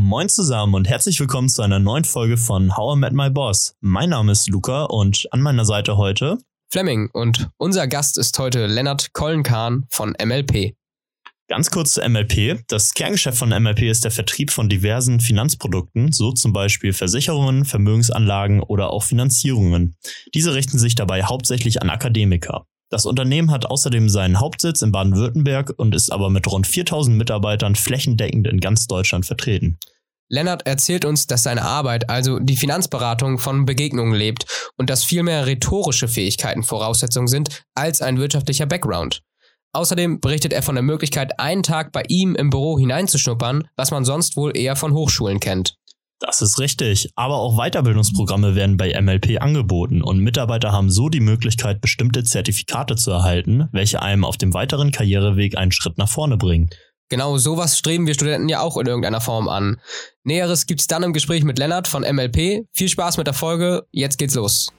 Moin zusammen und herzlich willkommen zu einer neuen Folge von How I Met My Boss. Mein Name ist Luca und an meiner Seite heute Fleming und unser Gast ist heute Lennart Kollenkahn von MLP. Ganz kurz zu MLP. Das Kerngeschäft von MLP ist der Vertrieb von diversen Finanzprodukten, so zum Beispiel Versicherungen, Vermögensanlagen oder auch Finanzierungen. Diese richten sich dabei hauptsächlich an Akademiker. Das Unternehmen hat außerdem seinen Hauptsitz in Baden-Württemberg und ist aber mit rund 4000 Mitarbeitern flächendeckend in ganz Deutschland vertreten. Lennart erzählt uns, dass seine Arbeit, also die Finanzberatung, von Begegnungen lebt und dass vielmehr rhetorische Fähigkeiten Voraussetzungen sind als ein wirtschaftlicher Background. Außerdem berichtet er von der Möglichkeit, einen Tag bei ihm im Büro hineinzuschnuppern, was man sonst wohl eher von Hochschulen kennt. Das ist richtig, aber auch Weiterbildungsprogramme werden bei MLP angeboten und Mitarbeiter haben so die Möglichkeit, bestimmte Zertifikate zu erhalten, welche einem auf dem weiteren Karriereweg einen Schritt nach vorne bringen. Genau sowas streben wir Studenten ja auch in irgendeiner Form an. Näheres gibt's dann im Gespräch mit Lennart von MLP. Viel Spaß mit der Folge, jetzt geht's los.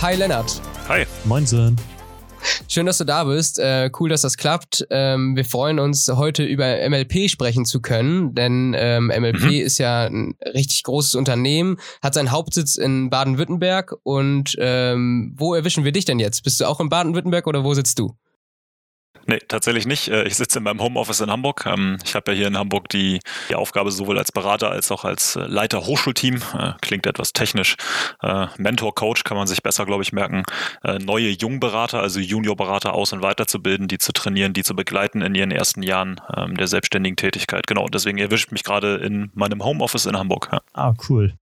Hi Lennart. Hi. Moinsen. Schön, dass du da bist. Äh, cool, dass das klappt. Ähm, wir freuen uns, heute über MLP sprechen zu können, denn ähm, MLP mhm. ist ja ein richtig großes Unternehmen, hat seinen Hauptsitz in Baden-Württemberg. Und ähm, wo erwischen wir dich denn jetzt? Bist du auch in Baden-Württemberg oder wo sitzt du? Nee, tatsächlich nicht. Äh, ich sitze in meinem Homeoffice in Hamburg. Ähm, ich habe ja hier in Hamburg die, die Aufgabe, sowohl als Berater als auch als äh, Leiter Hochschulteam, äh, klingt etwas technisch, Mentor, Coach kann man sich besser, glaube ich, merken, neue Jungberater, also Juniorberater aus- und weiterzubilden, die zu trainieren, die zu begleiten in ihren ersten Jahren ähm, der selbstständigen Tätigkeit. Genau, deswegen erwischt mich gerade in meinem Homeoffice in Hamburg. Ah, cool.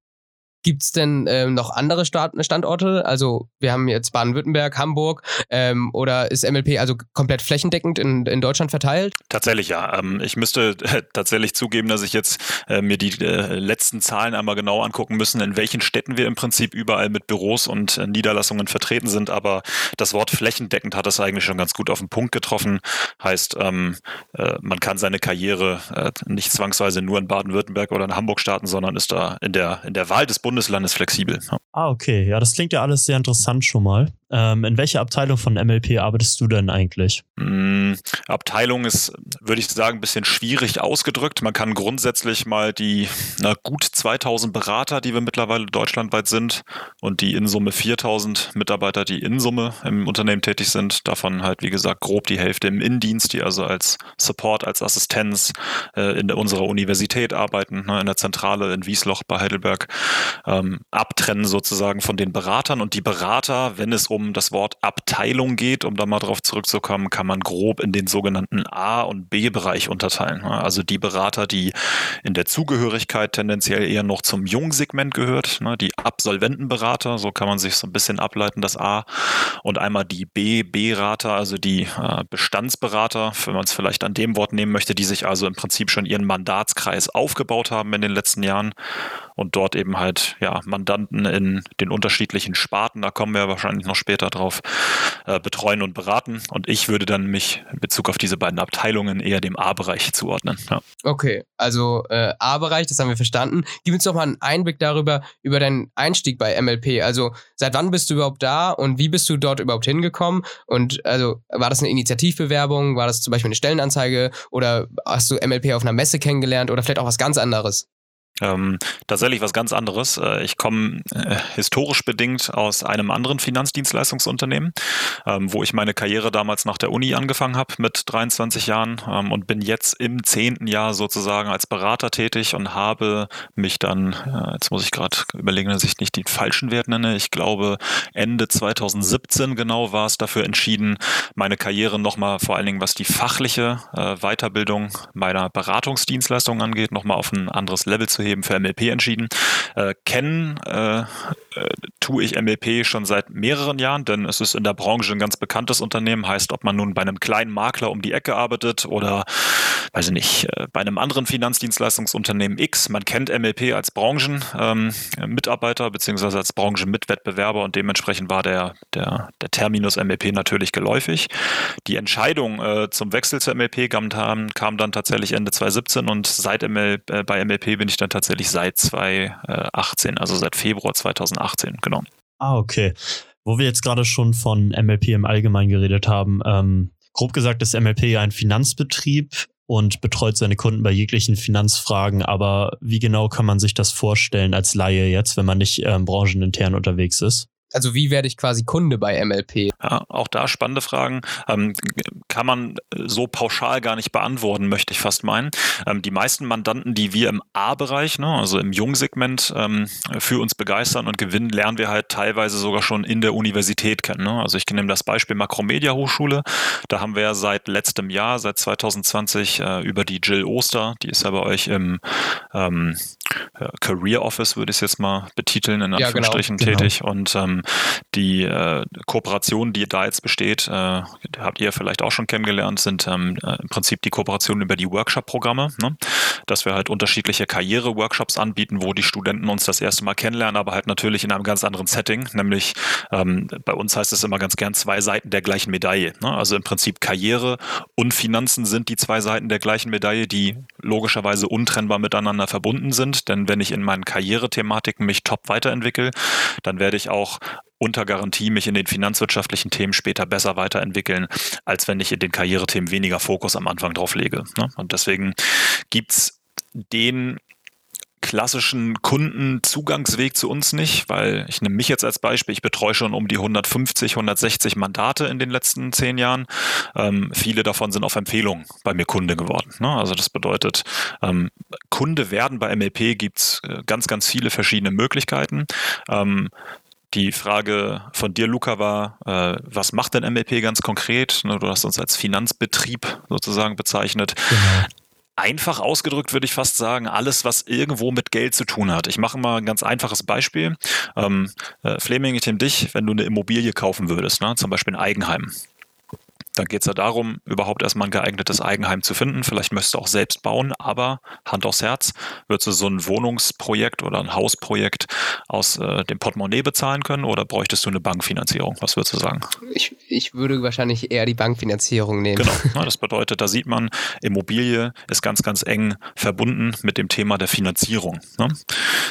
Gibt es denn ähm, noch andere Start Standorte? Also wir haben jetzt Baden-Württemberg, Hamburg ähm, oder ist MLP also komplett flächendeckend in, in Deutschland verteilt? Tatsächlich ja. Ähm, ich müsste tatsächlich zugeben, dass ich jetzt äh, mir die äh, letzten Zahlen einmal genau angucken müssen, in welchen Städten wir im Prinzip überall mit Büros und äh, Niederlassungen vertreten sind. Aber das Wort flächendeckend hat es eigentlich schon ganz gut auf den Punkt getroffen. Heißt, ähm, äh, man kann seine Karriere äh, nicht zwangsweise nur in Baden-Württemberg oder in Hamburg starten, sondern ist da in der, in der Wahl des Bundes Bundeslandes flexibel. Ja. Ah, okay. Ja, das klingt ja alles sehr interessant schon mal. Ähm, in welcher Abteilung von MLP arbeitest du denn eigentlich? Mm, Abteilung ist, würde ich sagen, ein bisschen schwierig ausgedrückt. Man kann grundsätzlich mal die na, gut 2000 Berater, die wir mittlerweile deutschlandweit sind und die in Summe 4000 Mitarbeiter, die in Summe im Unternehmen tätig sind, davon halt, wie gesagt, grob die Hälfte im Innendienst, die also als Support, als Assistenz äh, in unserer Universität arbeiten, ne, in der Zentrale in Wiesloch bei Heidelberg, ähm, abtrennen sozusagen von den Beratern. Und die Berater, wenn es um das Wort Abteilung geht, um da mal drauf zurückzukommen, kann man grob in den sogenannten A- und B-Bereich unterteilen. Also die Berater, die in der Zugehörigkeit tendenziell eher noch zum Jungsegment gehört, ne, die Absolventenberater, so kann man sich so ein bisschen ableiten, das A. Und einmal die B-Berater, also die äh, Bestandsberater, wenn man es vielleicht an dem Wort nehmen möchte, die sich also im Prinzip schon ihren Mandatskreis aufgebaut haben in den letzten Jahren und dort eben halt ja Mandanten in den unterschiedlichen Sparten, da kommen wir wahrscheinlich noch später drauf, äh, betreuen und beraten. Und ich würde dann mich in Bezug auf diese beiden Abteilungen eher dem A-Bereich zuordnen. Ja. Okay, also äh, A-Bereich, das haben wir verstanden. Gib uns doch mal einen Einblick darüber, über deinen Einstieg bei MLP. Also seit wann bist du überhaupt da und wie bist du dort überhaupt hingekommen? Und also war das eine Initiativbewerbung, war das zum Beispiel eine Stellenanzeige oder hast du MLP auf einer Messe kennengelernt oder vielleicht auch was ganz anderes? Ähm, tatsächlich was ganz anderes. Äh, ich komme äh, historisch bedingt aus einem anderen Finanzdienstleistungsunternehmen, ähm, wo ich meine Karriere damals nach der Uni angefangen habe mit 23 Jahren ähm, und bin jetzt im zehnten Jahr sozusagen als Berater tätig und habe mich dann, äh, jetzt muss ich gerade überlegen, dass ich nicht den falschen Wert nenne, ich glaube Ende 2017 genau war es dafür entschieden, meine Karriere nochmal vor allen Dingen was die fachliche äh, Weiterbildung meiner Beratungsdienstleistung angeht, nochmal auf ein anderes Level zu hervorzuheben, für MLP entschieden. Äh, kennen äh, äh, tue ich MLP schon seit mehreren Jahren, denn es ist in der Branche ein ganz bekanntes Unternehmen. Heißt, ob man nun bei einem kleinen Makler um die Ecke arbeitet oder weiß ich nicht, äh, bei einem anderen Finanzdienstleistungsunternehmen X, man kennt MLP als Branchenmitarbeiter ähm, beziehungsweise als Branchenmitwettbewerber und dementsprechend war der, der, der Terminus MLP natürlich geläufig. Die Entscheidung äh, zum Wechsel zur MLP kam, kam, dann tatsächlich Ende 2017 und seit ML, äh, bei MLP bin ich dann tatsächlich seit 2018, also seit Februar 2018, genau. Ah, okay. Wo wir jetzt gerade schon von MLP im Allgemeinen geredet haben, ähm, grob gesagt ist MLP ja ein Finanzbetrieb und betreut seine Kunden bei jeglichen Finanzfragen. Aber wie genau kann man sich das vorstellen als Laie jetzt, wenn man nicht ähm, branchenintern unterwegs ist? Also wie werde ich quasi Kunde bei MLP? Ja, auch da spannende Fragen. Ähm, kann man so pauschal gar nicht beantworten, möchte ich fast meinen. Ähm, die meisten Mandanten, die wir im A-Bereich, ne, also im Jungsegment, ähm, für uns begeistern und gewinnen, lernen wir halt teilweise sogar schon in der Universität kennen. Ne? Also ich nehme das Beispiel Makromedia Hochschule. Da haben wir seit letztem Jahr, seit 2020, äh, über die Jill Oster, die ist ja bei euch im ähm, Career Office, würde ich es jetzt mal betiteln, in genau. Anführungsstrichen ja, genau, tätig. Genau. Und ähm, die äh, Kooperation, die da jetzt besteht, äh, habt ihr vielleicht auch schon kennengelernt, sind ähm, äh, im Prinzip die Kooperation über die Workshop-Programme, ne? dass wir halt unterschiedliche Karriere-Workshops anbieten, wo die Studenten uns das erste Mal kennenlernen, aber halt natürlich in einem ganz anderen Setting, nämlich ähm, bei uns heißt es immer ganz gern zwei Seiten der gleichen Medaille. Ne? Also im Prinzip Karriere und Finanzen sind die zwei Seiten der gleichen Medaille, die logischerweise untrennbar miteinander verbunden sind, denn wenn ich in meinen Karrierethematiken mich top weiterentwickle, dann werde ich auch unter Garantie mich in den finanzwirtschaftlichen Themen später besser weiterentwickeln, als wenn ich in den Karrierethemen weniger Fokus am Anfang drauf lege. Ne? Und deswegen gibt es den klassischen Kundenzugangsweg zu uns nicht, weil ich nehme mich jetzt als Beispiel, ich betreue schon um die 150, 160 Mandate in den letzten zehn Jahren. Ähm, viele davon sind auf Empfehlung bei mir Kunde geworden. Ne? Also das bedeutet, ähm, Kunde werden bei MLP gibt es äh, ganz, ganz viele verschiedene Möglichkeiten. Ähm, die Frage von dir, Luca, war, äh, was macht denn MLP ganz konkret? Ne, du hast uns als Finanzbetrieb sozusagen bezeichnet. Genau. Einfach ausgedrückt würde ich fast sagen, alles, was irgendwo mit Geld zu tun hat. Ich mache mal ein ganz einfaches Beispiel. Ähm, äh, Fleming, ich nehme dich, wenn du eine Immobilie kaufen würdest, ne, zum Beispiel ein Eigenheim. Dann geht es ja darum, überhaupt erstmal ein geeignetes Eigenheim zu finden. Vielleicht möchtest du auch selbst bauen, aber Hand aufs Herz, würdest du so ein Wohnungsprojekt oder ein Hausprojekt aus äh, dem Portemonnaie bezahlen können oder bräuchtest du eine Bankfinanzierung? Was würdest du sagen? Ich, ich würde wahrscheinlich eher die Bankfinanzierung nehmen. Genau, das bedeutet, da sieht man, Immobilie ist ganz, ganz eng verbunden mit dem Thema der Finanzierung. Ne?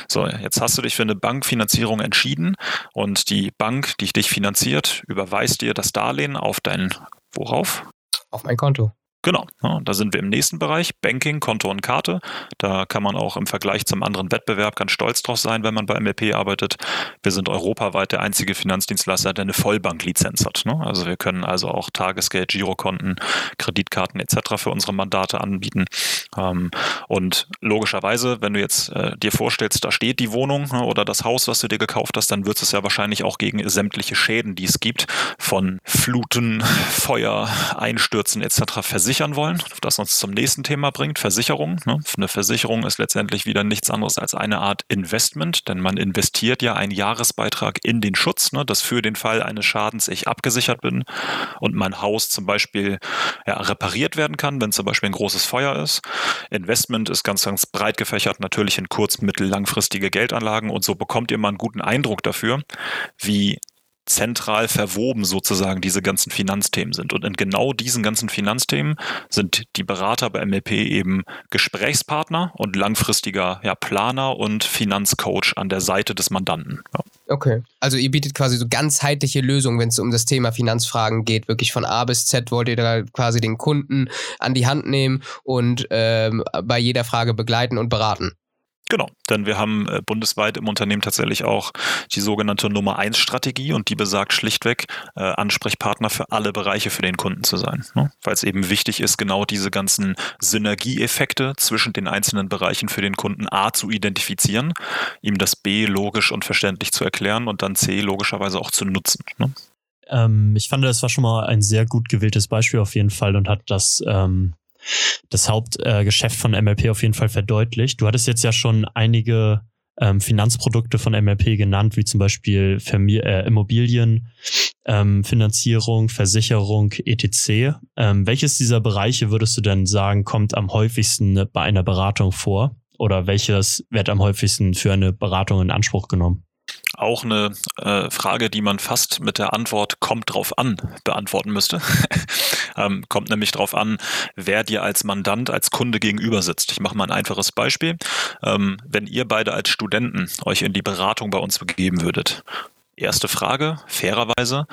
So, jetzt hast du dich für eine Bankfinanzierung entschieden und die Bank, die dich finanziert, überweist dir das Darlehen auf dein Worauf? Auf mein Konto. Genau, ja, da sind wir im nächsten Bereich, Banking, Konto und Karte. Da kann man auch im Vergleich zum anderen Wettbewerb ganz stolz drauf sein, wenn man bei MLP arbeitet. Wir sind europaweit der einzige Finanzdienstleister, der eine Vollbanklizenz hat. Ne? Also wir können also auch Tagesgeld, Girokonten, Kreditkarten etc. für unsere Mandate anbieten. Ähm, und logischerweise, wenn du jetzt äh, dir vorstellst, da steht die Wohnung ne, oder das Haus, was du dir gekauft hast, dann wird es ja wahrscheinlich auch gegen sämtliche Schäden, die es gibt, von Fluten, Feuer, Einstürzen etc. versichert versichern wollen, das uns zum nächsten Thema bringt, Versicherung. Ne? Eine Versicherung ist letztendlich wieder nichts anderes als eine Art Investment, denn man investiert ja einen Jahresbeitrag in den Schutz, ne? dass für den Fall eines Schadens ich abgesichert bin und mein Haus zum Beispiel ja, repariert werden kann, wenn zum Beispiel ein großes Feuer ist. Investment ist ganz, ganz breit gefächert, natürlich in kurz-, mittel-, langfristige Geldanlagen und so bekommt ihr mal einen guten Eindruck dafür, wie zentral verwoben sozusagen diese ganzen Finanzthemen sind. Und in genau diesen ganzen Finanzthemen sind die Berater bei MLP eben Gesprächspartner und langfristiger ja, Planer und Finanzcoach an der Seite des Mandanten. Ja. Okay. Also ihr bietet quasi so ganzheitliche Lösungen, wenn es um das Thema Finanzfragen geht. Wirklich von A bis Z wollt ihr da quasi den Kunden an die Hand nehmen und ähm, bei jeder Frage begleiten und beraten. Genau, denn wir haben äh, bundesweit im Unternehmen tatsächlich auch die sogenannte Nummer 1 Strategie und die besagt schlichtweg, äh, Ansprechpartner für alle Bereiche für den Kunden zu sein. Ne? Weil es eben wichtig ist, genau diese ganzen Synergieeffekte zwischen den einzelnen Bereichen für den Kunden A zu identifizieren, ihm das B logisch und verständlich zu erklären und dann C logischerweise auch zu nutzen. Ne? Ähm, ich fand, das war schon mal ein sehr gut gewähltes Beispiel auf jeden Fall und hat das ähm das Hauptgeschäft äh, von MLP auf jeden Fall verdeutlicht. Du hattest jetzt ja schon einige ähm, Finanzprodukte von MLP genannt, wie zum Beispiel Vermi äh, Immobilien, ähm, Finanzierung, Versicherung, etc. Ähm, welches dieser Bereiche würdest du denn sagen, kommt am häufigsten bei einer Beratung vor? Oder welches wird am häufigsten für eine Beratung in Anspruch genommen? Auch eine äh, Frage, die man fast mit der Antwort kommt drauf an beantworten müsste. ähm, kommt nämlich drauf an, wer dir als Mandant, als Kunde gegenüber sitzt. Ich mache mal ein einfaches Beispiel. Ähm, wenn ihr beide als Studenten euch in die Beratung bei uns begeben würdet, Erste Frage, fairerweise,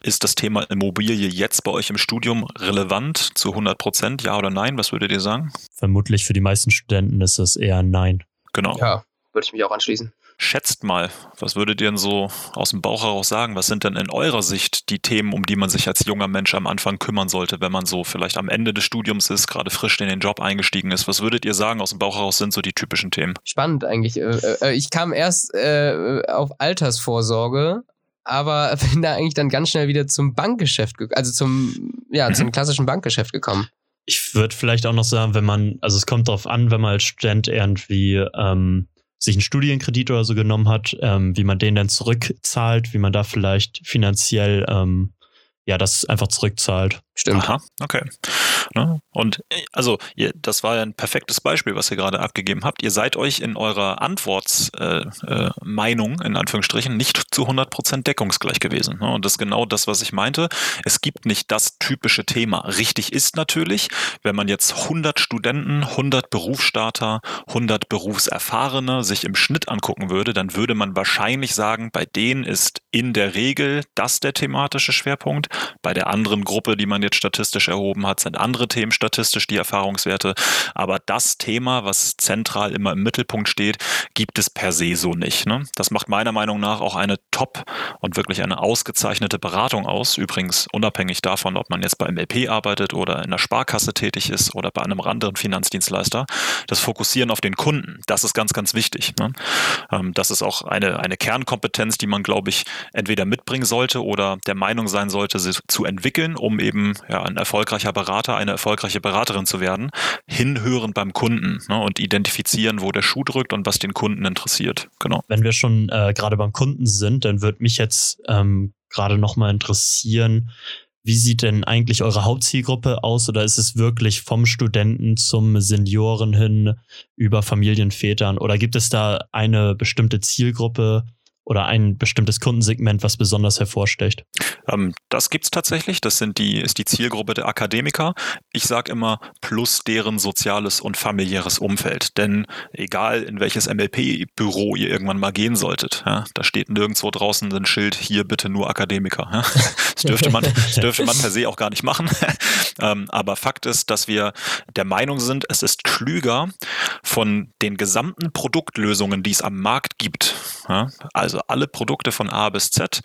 ist das Thema Immobilie jetzt bei euch im Studium relevant zu 100 Prozent, ja oder nein? Was würdet ihr sagen? Vermutlich für die meisten Studenten ist es eher nein. Genau. Ja, würde ich mich auch anschließen. Schätzt mal, was würdet ihr denn so aus dem Bauch heraus sagen? Was sind denn in eurer Sicht die Themen, um die man sich als junger Mensch am Anfang kümmern sollte, wenn man so vielleicht am Ende des Studiums ist, gerade frisch in den Job eingestiegen ist? Was würdet ihr sagen, aus dem Bauch heraus sind so die typischen Themen? Spannend eigentlich. Äh, äh, ich kam erst äh, auf Altersvorsorge, aber bin da eigentlich dann ganz schnell wieder zum Bankgeschäft, also zum, ja, zum klassischen Bankgeschäft gekommen. Ich würde vielleicht auch noch sagen, wenn man, also es kommt darauf an, wenn man als Student irgendwie ähm, sich einen Studienkredit oder so genommen hat, ähm, wie man den dann zurückzahlt, wie man da vielleicht finanziell ähm, ja das einfach zurückzahlt. Stimmt. Aha, okay. Ne? Und äh, also, ihr, das war ja ein perfektes Beispiel, was ihr gerade abgegeben habt. Ihr seid euch in eurer Antwortmeinung, äh, äh, in Anführungsstrichen, nicht zu 100% deckungsgleich gewesen. Ne? Und das ist genau das, was ich meinte. Es gibt nicht das typische Thema. Richtig ist natürlich, wenn man jetzt 100 Studenten, 100 Berufsstarter, 100 Berufserfahrene sich im Schnitt angucken würde, dann würde man wahrscheinlich sagen, bei denen ist in der Regel das der thematische Schwerpunkt. Bei der anderen Gruppe, die man jetzt statistisch erhoben hat, sind andere Themen statistisch die Erfahrungswerte. Aber das Thema, was zentral immer im Mittelpunkt steht, gibt es per se so nicht. Ne? Das macht meiner Meinung nach auch eine top und wirklich eine ausgezeichnete Beratung aus. Übrigens unabhängig davon, ob man jetzt bei MLP arbeitet oder in der Sparkasse tätig ist oder bei einem anderen Finanzdienstleister. Das Fokussieren auf den Kunden, das ist ganz, ganz wichtig. Ne? Ähm, das ist auch eine, eine Kernkompetenz, die man, glaube ich, entweder mitbringen sollte oder der Meinung sein sollte, sie zu entwickeln, um eben ja, ein erfolgreicher Berater, eine erfolgreiche Beraterin zu werden, hinhören beim Kunden ne, und identifizieren, wo der Schuh drückt und was den Kunden interessiert. Genau. Wenn wir schon äh, gerade beim Kunden sind, dann würde mich jetzt ähm, gerade nochmal interessieren, wie sieht denn eigentlich eure Hauptzielgruppe aus oder ist es wirklich vom Studenten zum Senioren hin über Familienvätern oder gibt es da eine bestimmte Zielgruppe, oder ein bestimmtes Kundensegment, was besonders hervorstecht? Ähm, das es tatsächlich. Das sind die, ist die Zielgruppe der Akademiker. Ich sage immer, plus deren soziales und familiäres Umfeld. Denn egal in welches MLP-Büro ihr irgendwann mal gehen solltet, ja, da steht nirgendwo draußen ein Schild, hier bitte nur Akademiker. Ja. Das, dürfte man, das dürfte man per se auch gar nicht machen. Ähm, aber Fakt ist, dass wir der Meinung sind, es ist klüger, von den gesamten Produktlösungen, die es am Markt gibt, ja, also also alle Produkte von A bis Z,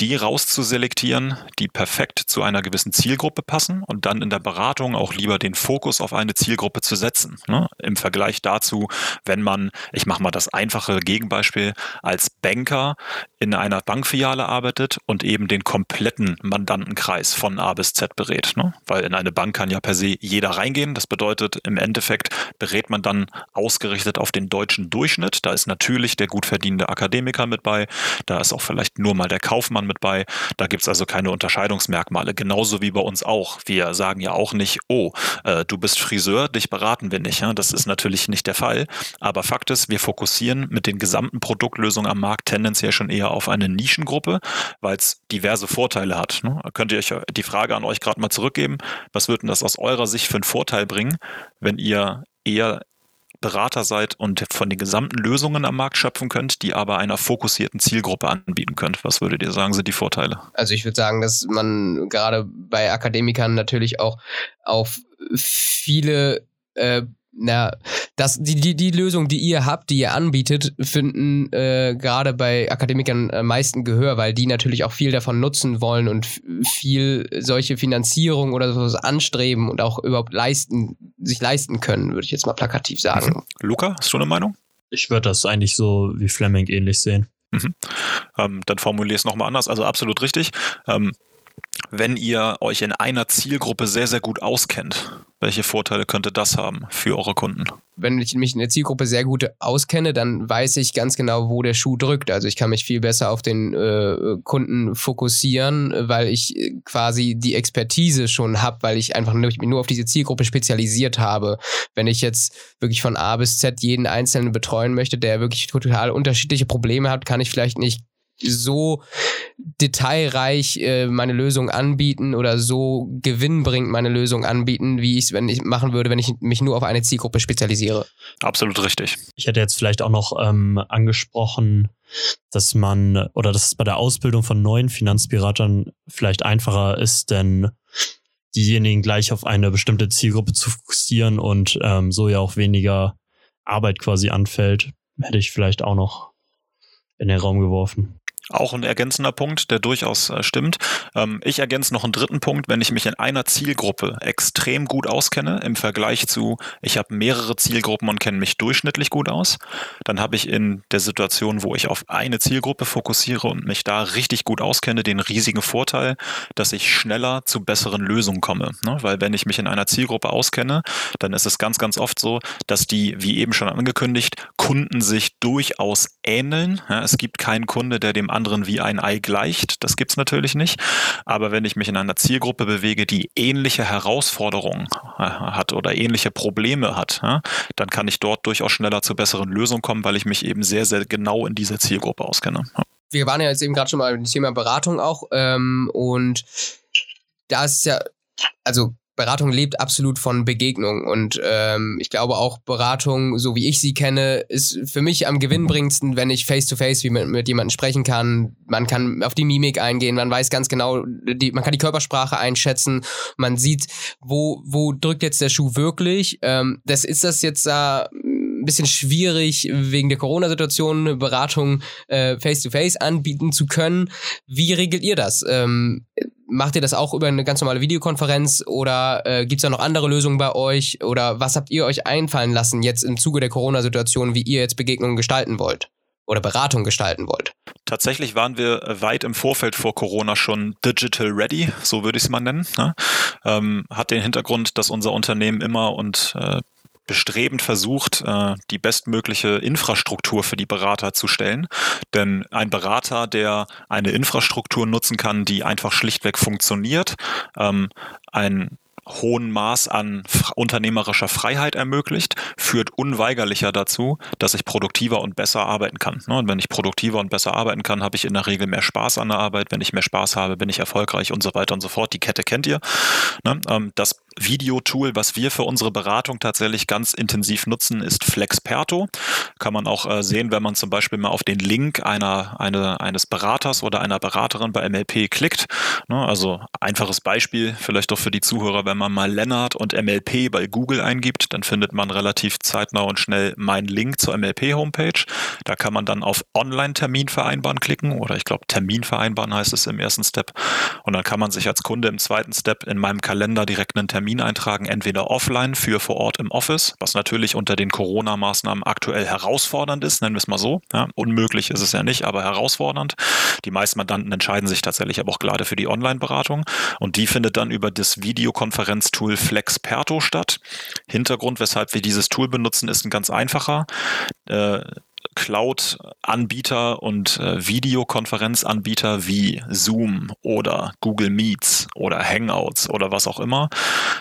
die rauszuselektieren, die perfekt zu einer gewissen Zielgruppe passen und dann in der Beratung auch lieber den Fokus auf eine Zielgruppe zu setzen. Ne? Im Vergleich dazu, wenn man, ich mache mal das einfache Gegenbeispiel, als Banker in einer Bankfiliale arbeitet und eben den kompletten Mandantenkreis von A bis Z berät. Ne? Weil in eine Bank kann ja per se jeder reingehen. Das bedeutet, im Endeffekt berät man dann ausgerichtet auf den deutschen Durchschnitt. Da ist natürlich der gut verdienende Akademiker mit bei, da ist auch vielleicht nur mal der Kaufmann mit bei. Da gibt es also keine Unterscheidungsmerkmale. Genauso wie bei uns auch. Wir sagen ja auch nicht, oh, äh, du bist Friseur, dich beraten wir nicht. Ja? Das ist natürlich nicht der Fall. Aber Fakt ist, wir fokussieren mit den gesamten Produktlösungen am Markt tendenziell schon eher auf eine Nischengruppe, weil es diverse Vorteile hat. Ne? Könnt ihr euch die Frage an euch gerade mal zurückgeben, was würde denn das aus eurer Sicht für einen Vorteil bringen, wenn ihr eher Berater seid und von den gesamten Lösungen am Markt schöpfen könnt, die aber einer fokussierten Zielgruppe anbieten könnt. Was würdet ihr sagen, sind die Vorteile? Also ich würde sagen, dass man gerade bei Akademikern natürlich auch auf viele äh, na, das, die, die, die Lösung, die ihr habt, die ihr anbietet, finden äh, gerade bei Akademikern am meisten Gehör, weil die natürlich auch viel davon nutzen wollen und viel solche Finanzierung oder sowas anstreben und auch überhaupt leisten, sich leisten können, würde ich jetzt mal plakativ sagen. Mhm. Luca, hast du eine Meinung? Ich würde das eigentlich so wie Fleming ähnlich sehen. Mhm. Ähm, dann formuliere es nochmal anders, also absolut richtig. Ähm, wenn ihr euch in einer Zielgruppe sehr, sehr gut auskennt, welche Vorteile könnte das haben für eure Kunden? wenn ich mich in der Zielgruppe sehr gut auskenne, dann weiß ich ganz genau, wo der Schuh drückt. Also ich kann mich viel besser auf den äh, Kunden fokussieren, weil ich quasi die Expertise schon habe, weil ich einfach nur, nur auf diese Zielgruppe spezialisiert habe. Wenn ich jetzt wirklich von A bis Z jeden Einzelnen betreuen möchte, der wirklich total unterschiedliche Probleme hat, kann ich vielleicht nicht so detailreich äh, meine Lösung anbieten oder so gewinnbringend meine Lösung anbieten, wie ich es wenn ich machen würde, wenn ich mich nur auf eine Zielgruppe spezialisiere. Absolut richtig. Ich hätte jetzt vielleicht auch noch ähm, angesprochen, dass man oder dass es bei der Ausbildung von neuen Finanzberatern vielleicht einfacher ist, denn diejenigen gleich auf eine bestimmte Zielgruppe zu fokussieren und ähm, so ja auch weniger Arbeit quasi anfällt, hätte ich vielleicht auch noch in den Raum geworfen. Auch ein ergänzender Punkt, der durchaus äh, stimmt. Ähm, ich ergänze noch einen dritten Punkt, wenn ich mich in einer Zielgruppe extrem gut auskenne im Vergleich zu, ich habe mehrere Zielgruppen und kenne mich durchschnittlich gut aus, dann habe ich in der Situation, wo ich auf eine Zielgruppe fokussiere und mich da richtig gut auskenne, den riesigen Vorteil, dass ich schneller zu besseren Lösungen komme. Ne? Weil wenn ich mich in einer Zielgruppe auskenne, dann ist es ganz, ganz oft so, dass die, wie eben schon angekündigt, Kunden sich durchaus ähneln. Ja, es gibt keinen Kunde, der dem anderen anderen wie ein Ei gleicht. Das gibt es natürlich nicht. Aber wenn ich mich in einer Zielgruppe bewege, die ähnliche Herausforderungen äh, hat oder ähnliche Probleme hat, dann kann ich dort durchaus schneller zu besseren Lösungen kommen, weil ich mich eben sehr, sehr genau in dieser Zielgruppe auskenne. Wir waren ja jetzt eben gerade schon mal im Thema Beratung auch ähm, und da ist ja, also Beratung lebt absolut von Begegnung und ähm, ich glaube auch Beratung, so wie ich sie kenne, ist für mich am gewinnbringendsten, wenn ich face to face wie mit, mit jemandem sprechen kann. Man kann auf die Mimik eingehen, man weiß ganz genau, die, man kann die Körpersprache einschätzen, man sieht, wo wo drückt jetzt der Schuh wirklich. Ähm, das ist das jetzt da. Ein bisschen schwierig, wegen der Corona-Situation eine Beratung äh, face-to-face anbieten zu können. Wie regelt ihr das? Ähm, Macht ihr das auch über eine ganz normale Videokonferenz oder äh, gibt es da noch andere Lösungen bei euch? Oder was habt ihr euch einfallen lassen jetzt im Zuge der Corona-Situation, wie ihr jetzt Begegnungen gestalten wollt? Oder Beratung gestalten wollt? Tatsächlich waren wir weit im Vorfeld vor Corona schon digital ready, so würde ich es mal nennen. Ne? Ähm, hat den Hintergrund, dass unser Unternehmen immer und äh, bestrebend versucht, äh, die bestmögliche Infrastruktur für die Berater zu stellen. Denn ein Berater, der eine Infrastruktur nutzen kann, die einfach schlichtweg funktioniert, ähm, ein hohen Maß an unternehmerischer Freiheit ermöglicht, führt unweigerlicher dazu, dass ich produktiver und besser arbeiten kann. Ne, und wenn ich produktiver und besser arbeiten kann, habe ich in der Regel mehr Spaß an der Arbeit. Wenn ich mehr Spaß habe, bin ich erfolgreich und so weiter und so fort. Die Kette kennt ihr. Ne, ähm, das Videotool, was wir für unsere Beratung tatsächlich ganz intensiv nutzen, ist Flexperto. Kann man auch äh, sehen, wenn man zum Beispiel mal auf den Link einer, eine, eines Beraters oder einer Beraterin bei MLP klickt. Ne, also einfaches Beispiel, vielleicht auch für die Zuhörer, wenn man mal Lennart und MLP bei Google eingibt, dann findet man relativ zeitnah und schnell meinen Link zur MLP-Homepage. Da kann man dann auf Online-Termin vereinbaren klicken oder ich glaube Termin vereinbaren heißt es im ersten Step. Und dann kann man sich als Kunde im zweiten Step in meinem Kalender direkt einen Termin Termin eintragen, entweder offline für vor Ort im Office, was natürlich unter den Corona-Maßnahmen aktuell herausfordernd ist, nennen wir es mal so. Ja, unmöglich ist es ja nicht, aber herausfordernd. Die meisten Mandanten entscheiden sich tatsächlich aber auch gerade für die Online-Beratung und die findet dann über das Videokonferenztool Flexperto statt. Hintergrund, weshalb wir dieses Tool benutzen, ist ein ganz einfacher. Äh, Cloud-Anbieter und äh, Videokonferenzanbieter wie Zoom oder Google Meets oder Hangouts oder was auch immer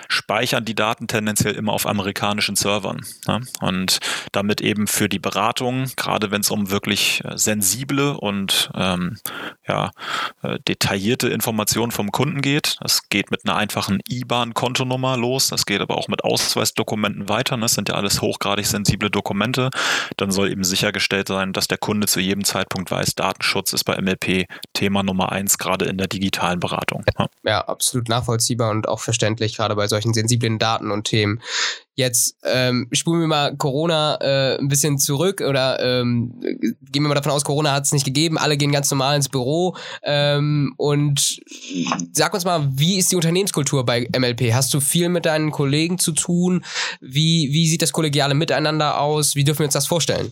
speichern die Daten tendenziell immer auf amerikanischen Servern. Ne? Und damit eben für die Beratung, gerade wenn es um wirklich äh, sensible und ähm, ja, äh, detaillierte Informationen vom Kunden geht, das geht mit einer einfachen IBAN-Kontonummer los, das geht aber auch mit Ausweisdokumenten weiter, ne? das sind ja alles hochgradig sensible Dokumente, dann soll eben sichergestellt sichergestellt sein, dass der Kunde zu jedem Zeitpunkt weiß, Datenschutz ist bei MLP Thema Nummer eins, gerade in der digitalen Beratung. Ja. ja, absolut nachvollziehbar und auch verständlich, gerade bei solchen sensiblen Daten und Themen. Jetzt ähm, spulen wir mal Corona äh, ein bisschen zurück oder ähm, gehen wir mal davon aus, Corona hat es nicht gegeben, alle gehen ganz normal ins Büro. Ähm, und sag uns mal, wie ist die Unternehmenskultur bei MLP? Hast du viel mit deinen Kollegen zu tun? Wie, wie sieht das kollegiale Miteinander aus? Wie dürfen wir uns das vorstellen?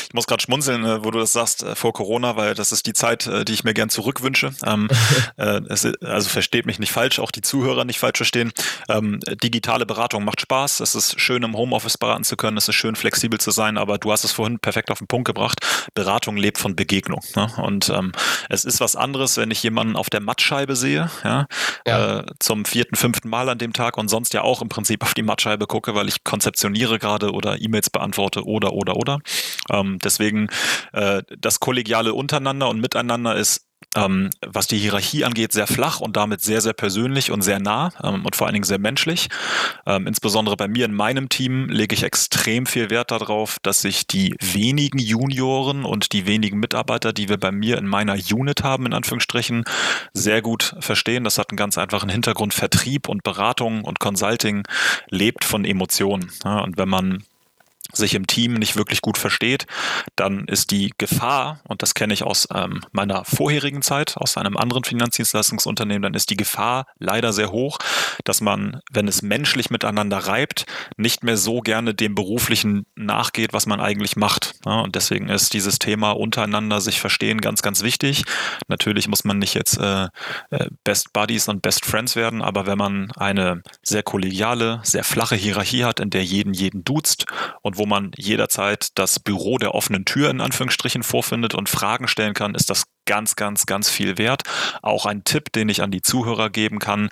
Ich muss gerade schmunzeln, äh, wo du das sagst, äh, vor Corona, weil das ist die Zeit, äh, die ich mir gern zurückwünsche. Ähm, es, also versteht mich nicht falsch, auch die Zuhörer nicht falsch verstehen. Ähm, digitale Beratung macht Spaß. Es ist schön, im Homeoffice beraten zu können. Es ist schön, flexibel zu sein. Aber du hast es vorhin perfekt auf den Punkt gebracht. Beratung lebt von Begegnung. Ne? Und ähm, es ist was anderes, wenn ich jemanden auf der Mattscheibe sehe, ja, ja. Äh, zum vierten, fünften Mal an dem Tag und sonst ja auch im Prinzip auf die Mattscheibe gucke, weil ich konzeptioniere gerade oder E-Mails beantworte oder, oder, oder. Ähm, deswegen äh, das Kollegiale untereinander und miteinander ist ähm, was die Hierarchie angeht, sehr flach und damit sehr, sehr persönlich und sehr nah ähm, und vor allen Dingen sehr menschlich. Ähm, insbesondere bei mir in meinem Team lege ich extrem viel Wert darauf, dass sich die wenigen Junioren und die wenigen Mitarbeiter, die wir bei mir in meiner Unit haben, in Anführungsstrichen, sehr gut verstehen. Das hat einen ganz einfachen Hintergrund. Vertrieb und Beratung und Consulting lebt von Emotionen. Ja, und wenn man sich im Team nicht wirklich gut versteht, dann ist die Gefahr, und das kenne ich aus ähm, meiner vorherigen Zeit, aus einem anderen Finanzdienstleistungsunternehmen, dann ist die Gefahr leider sehr hoch, dass man, wenn es menschlich miteinander reibt, nicht mehr so gerne dem Beruflichen nachgeht, was man eigentlich macht. Ja, und deswegen ist dieses Thema untereinander sich verstehen ganz, ganz wichtig. Natürlich muss man nicht jetzt äh, äh Best Buddies und Best Friends werden, aber wenn man eine sehr kollegiale, sehr flache Hierarchie hat, in der jeden jeden duzt und wo man jederzeit das Büro der offenen Tür in Anführungsstrichen vorfindet und Fragen stellen kann, ist das ganz, ganz, ganz viel wert. Auch ein Tipp, den ich an die Zuhörer geben kann.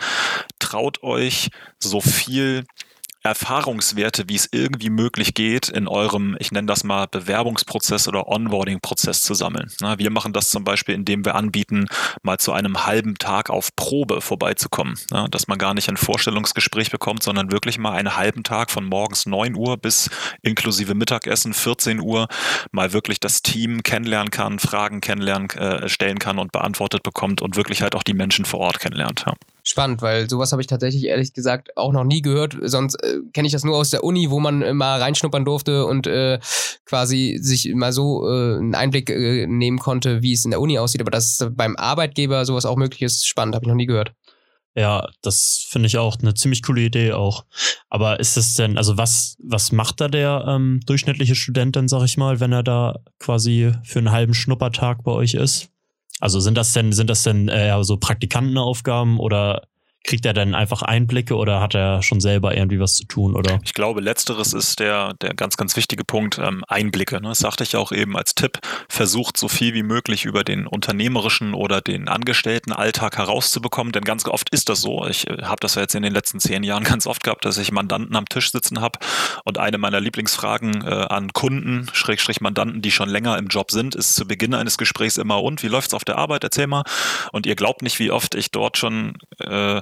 Traut euch so viel Erfahrungswerte, wie es irgendwie möglich geht, in eurem, ich nenne das mal Bewerbungsprozess oder Onboarding-Prozess zu sammeln. wir machen das zum Beispiel, indem wir anbieten, mal zu einem halben Tag auf Probe vorbeizukommen. dass man gar nicht ein Vorstellungsgespräch bekommt, sondern wirklich mal einen halben Tag von morgens 9 Uhr bis inklusive Mittagessen 14 Uhr mal wirklich das Team kennenlernen kann, Fragen kennenlernen, äh, stellen kann und beantwortet bekommt und wirklich halt auch die Menschen vor Ort kennenlernt. Ja spannend, weil sowas habe ich tatsächlich ehrlich gesagt auch noch nie gehört. Sonst äh, kenne ich das nur aus der Uni, wo man äh, mal reinschnuppern durfte und äh, quasi sich mal so äh, einen Einblick äh, nehmen konnte, wie es in der Uni aussieht. Aber dass beim Arbeitgeber sowas auch möglich ist, spannend, habe ich noch nie gehört. Ja, das finde ich auch eine ziemlich coole Idee auch. Aber ist es denn, also was, was macht da der ähm, durchschnittliche Student denn, sag ich mal, wenn er da quasi für einen halben Schnuppertag bei euch ist? Also sind das denn, sind das denn äh, so Praktikantenaufgaben oder kriegt er dann einfach Einblicke oder hat er schon selber irgendwie was zu tun, oder? Ich glaube, letzteres ist der, der ganz, ganz wichtige Punkt, ähm, Einblicke. Ne? Das sagte ich auch eben als Tipp. Versucht so viel wie möglich über den unternehmerischen oder den Angestelltenalltag herauszubekommen, denn ganz oft ist das so. Ich äh, habe das ja jetzt in den letzten zehn Jahren ganz oft gehabt, dass ich Mandanten am Tisch sitzen habe und eine meiner Lieblingsfragen äh, an Kunden, Schrägstrich Mandanten, die schon länger im Job sind, ist zu Beginn eines Gesprächs immer, und wie läuft's auf der Arbeit? Erzähl mal. Und ihr glaubt nicht, wie oft ich dort schon äh,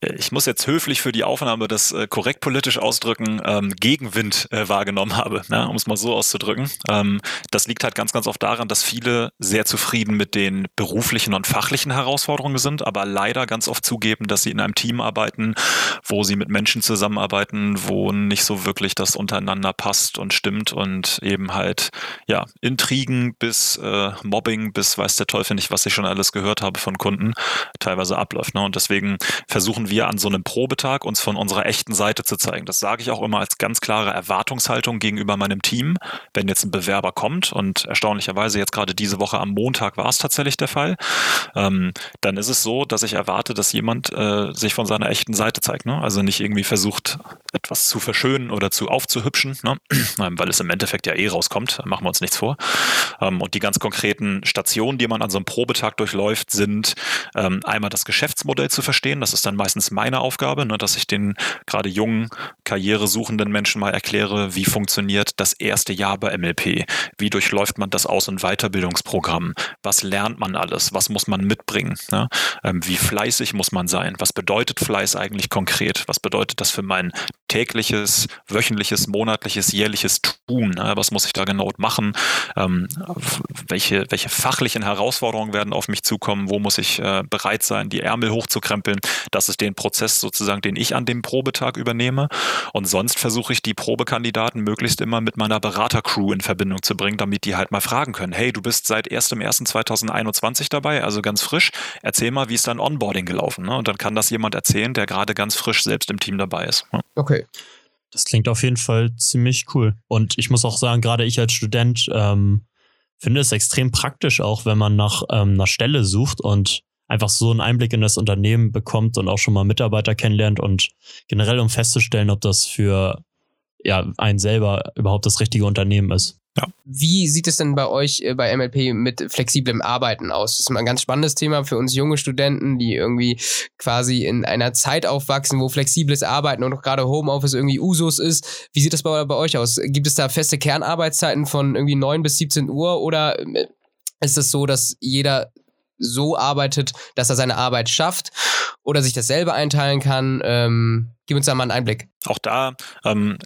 ich muss jetzt höflich für die Aufnahme das äh, korrekt politisch ausdrücken, ähm, Gegenwind äh, wahrgenommen habe, ne, um es mal so auszudrücken. Ähm, das liegt halt ganz, ganz oft daran, dass viele sehr zufrieden mit den beruflichen und fachlichen Herausforderungen sind, aber leider ganz oft zugeben, dass sie in einem Team arbeiten, wo sie mit Menschen zusammenarbeiten, wo nicht so wirklich das untereinander passt und stimmt und eben halt, ja, Intrigen bis äh, Mobbing bis weiß der Teufel nicht, was ich schon alles gehört habe von Kunden, teilweise abläuft. Ne? Und deswegen versuchen wir an so einem Probetag uns von unserer echten Seite zu zeigen. Das sage ich auch immer als ganz klare Erwartungshaltung gegenüber meinem Team. Wenn jetzt ein Bewerber kommt und erstaunlicherweise jetzt gerade diese Woche am Montag war es tatsächlich der Fall, ähm, dann ist es so, dass ich erwarte, dass jemand äh, sich von seiner echten Seite zeigt. Ne? Also nicht irgendwie versucht, etwas zu verschönen oder zu aufzuhübschen, ne? weil es im Endeffekt ja eh rauskommt, machen wir uns nichts vor. Ähm, und die ganz konkreten Stationen, die man an so einem Probetag durchläuft, sind ähm, einmal das Geschäftsmodell zu verstehen. Das ist dann meistens meine Aufgabe, ne, dass ich den gerade jungen, karrieresuchenden Menschen mal erkläre, wie funktioniert das erste Jahr bei MLP, wie durchläuft man das Aus- und Weiterbildungsprogramm, was lernt man alles, was muss man mitbringen, ne? ähm, wie fleißig muss man sein, was bedeutet Fleiß eigentlich konkret, was bedeutet das für mein tägliches, wöchentliches, monatliches, jährliches Tun, ne? was muss ich da genau machen, ähm, welche, welche fachlichen Herausforderungen werden auf mich zukommen, wo muss ich äh, bereit sein, die Ärmel hochzukrempeln, das ist den Prozess sozusagen, den ich an dem Probetag übernehme. Und sonst versuche ich die Probekandidaten möglichst immer mit meiner Beratercrew in Verbindung zu bringen, damit die halt mal fragen können. Hey, du bist seit 1.1.2021 dabei, also ganz frisch. Erzähl mal, wie ist dein Onboarding gelaufen? Ne? Und dann kann das jemand erzählen, der gerade ganz frisch selbst im Team dabei ist. Okay. Das klingt auf jeden Fall ziemlich cool. Und ich muss auch sagen, gerade ich als Student ähm, finde es extrem praktisch, auch wenn man nach ähm, einer Stelle sucht und einfach so einen Einblick in das Unternehmen bekommt und auch schon mal Mitarbeiter kennenlernt und generell um festzustellen, ob das für ja, einen selber überhaupt das richtige Unternehmen ist. Ja. Wie sieht es denn bei euch äh, bei MLP mit flexiblem Arbeiten aus? Das ist mal ein ganz spannendes Thema für uns junge Studenten, die irgendwie quasi in einer Zeit aufwachsen, wo flexibles Arbeiten und auch gerade Homeoffice irgendwie Usus ist. Wie sieht das bei, bei euch aus? Gibt es da feste Kernarbeitszeiten von irgendwie 9 bis 17 Uhr oder äh, ist es so, dass jeder so arbeitet, dass er seine Arbeit schafft oder sich das selber einteilen kann? Ähm, gib uns da mal einen Einblick. Auch da, ähm,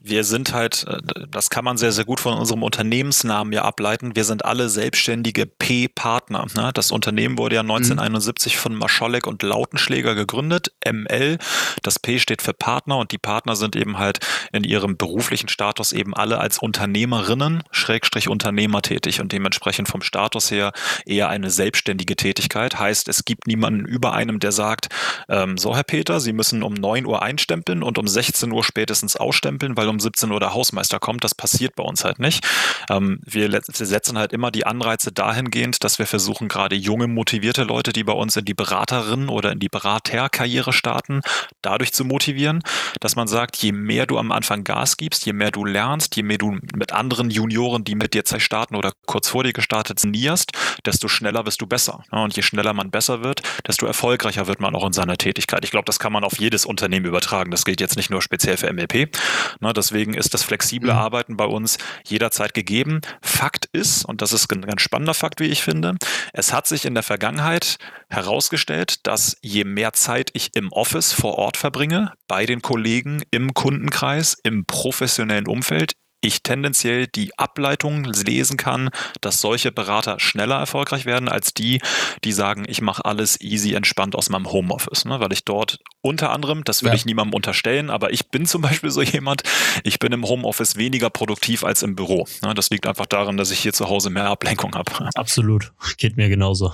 wir sind halt, äh, das kann man sehr, sehr gut von unserem Unternehmensnamen ja ableiten. Wir sind alle selbstständige P-Partner. Ne? Das Unternehmen wurde ja 1971 mhm. von Mascholek und Lautenschläger gegründet, ML. Das P steht für Partner und die Partner sind eben halt in ihrem beruflichen Status eben alle als Unternehmerinnen, Schrägstrich Unternehmer tätig und dementsprechend vom Status her eher eine selbstständige Tätigkeit. Heißt, es gibt niemanden über einem, der sagt, ähm, so Herr Peter, Sie müssen um 9 Uhr einstempeln und um 16 Uhr spätestens ausstempeln, weil um 17 Uhr der Hausmeister kommt. Das passiert bei uns halt nicht. Ähm, wir, wir, setzen halt immer die Anreize dahingehend, dass wir versuchen, gerade junge, motivierte Leute, die bei uns in die Beraterin oder in die Beraterkarriere starten, dadurch zu motivieren, dass man sagt, je mehr du am Anfang Gas gibst, je mehr du lernst, je mehr du mit anderen Junioren, die mit dir starten oder kurz vor dir gestartet nierst, desto schneller wirst du besser. Und je schneller man besser wird, desto erfolgreicher wird man auch in seiner Tätigkeit. Ich glaube, das kann man auf jedes Unternehmen übertragen. Das gilt jetzt nicht nur speziell für MLP. Ne, deswegen ist das flexible mhm. Arbeiten bei uns jederzeit gegeben. Fakt ist, und das ist ein ganz spannender Fakt, wie ich finde, es hat sich in der Vergangenheit herausgestellt, dass je mehr Zeit ich im Office vor Ort verbringe, bei den Kollegen, im Kundenkreis, im professionellen Umfeld, ich tendenziell die Ableitung lesen kann, dass solche Berater schneller erfolgreich werden als die, die sagen, ich mache alles easy entspannt aus meinem Homeoffice, ne? weil ich dort unter anderem, das will ja. ich niemandem unterstellen, aber ich bin zum Beispiel so jemand, ich bin im Homeoffice weniger produktiv als im Büro. Ne? Das liegt einfach daran, dass ich hier zu Hause mehr Ablenkung habe. Absolut, geht mir genauso.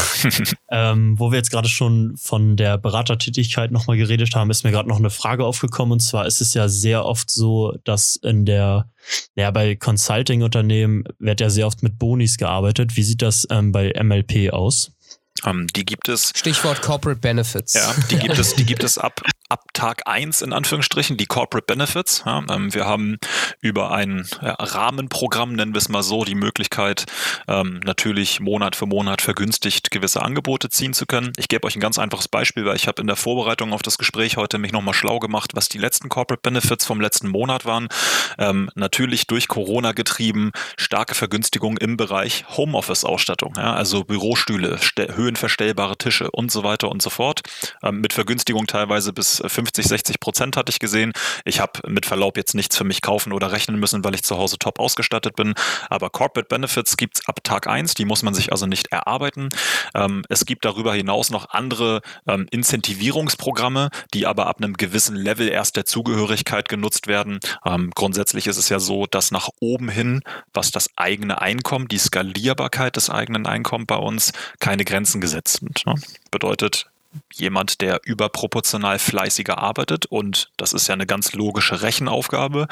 ähm, wo wir jetzt gerade schon von der Beratertätigkeit nochmal geredet haben, ist mir gerade noch eine Frage aufgekommen und zwar ist es ja sehr oft so, dass in der ja, bei Consulting-Unternehmen wird ja sehr oft mit Bonis gearbeitet. Wie sieht das ähm, bei MLP aus? Ähm, die gibt es. Stichwort Corporate Benefits. Ja, die gibt es, die gibt es ab, ab Tag 1 in Anführungsstrichen, die Corporate Benefits. Ja, ähm, wir haben über ein ja, Rahmenprogramm, nennen wir es mal so, die Möglichkeit, ähm, natürlich Monat für Monat vergünstigt gewisse Angebote ziehen zu können. Ich gebe euch ein ganz einfaches Beispiel, weil ich habe in der Vorbereitung auf das Gespräch heute mich nochmal schlau gemacht, was die letzten Corporate Benefits vom letzten Monat waren. Ähm, natürlich durch Corona getrieben, starke Vergünstigung im Bereich Homeoffice-Ausstattung, ja, also Bürostühle, höhenverstellbare Tische und so weiter und so fort. Ähm, mit Vergünstigung teilweise bis 50, 60 Prozent hatte ich gesehen. Ich habe mit Verlaub jetzt nichts für mich kaufen oder rechnen müssen, weil ich zu Hause top ausgestattet bin. Aber Corporate Benefits gibt es ab Tag 1, die muss man sich also nicht erarbeiten. Ähm, es gibt darüber hinaus noch andere ähm, Incentivierungsprogramme, die aber ab einem gewissen Level erst der Zugehörigkeit genutzt werden. Ähm, grundsätzlich ist es ja so, dass nach oben hin, was das eigene Einkommen, die Skalierbarkeit des eigenen Einkommens bei uns keine Grenzen gesetzt sind. Ne? Bedeutet, jemand, der überproportional fleißiger arbeitet und das ist ja eine ganz logische Rechenaufgabe,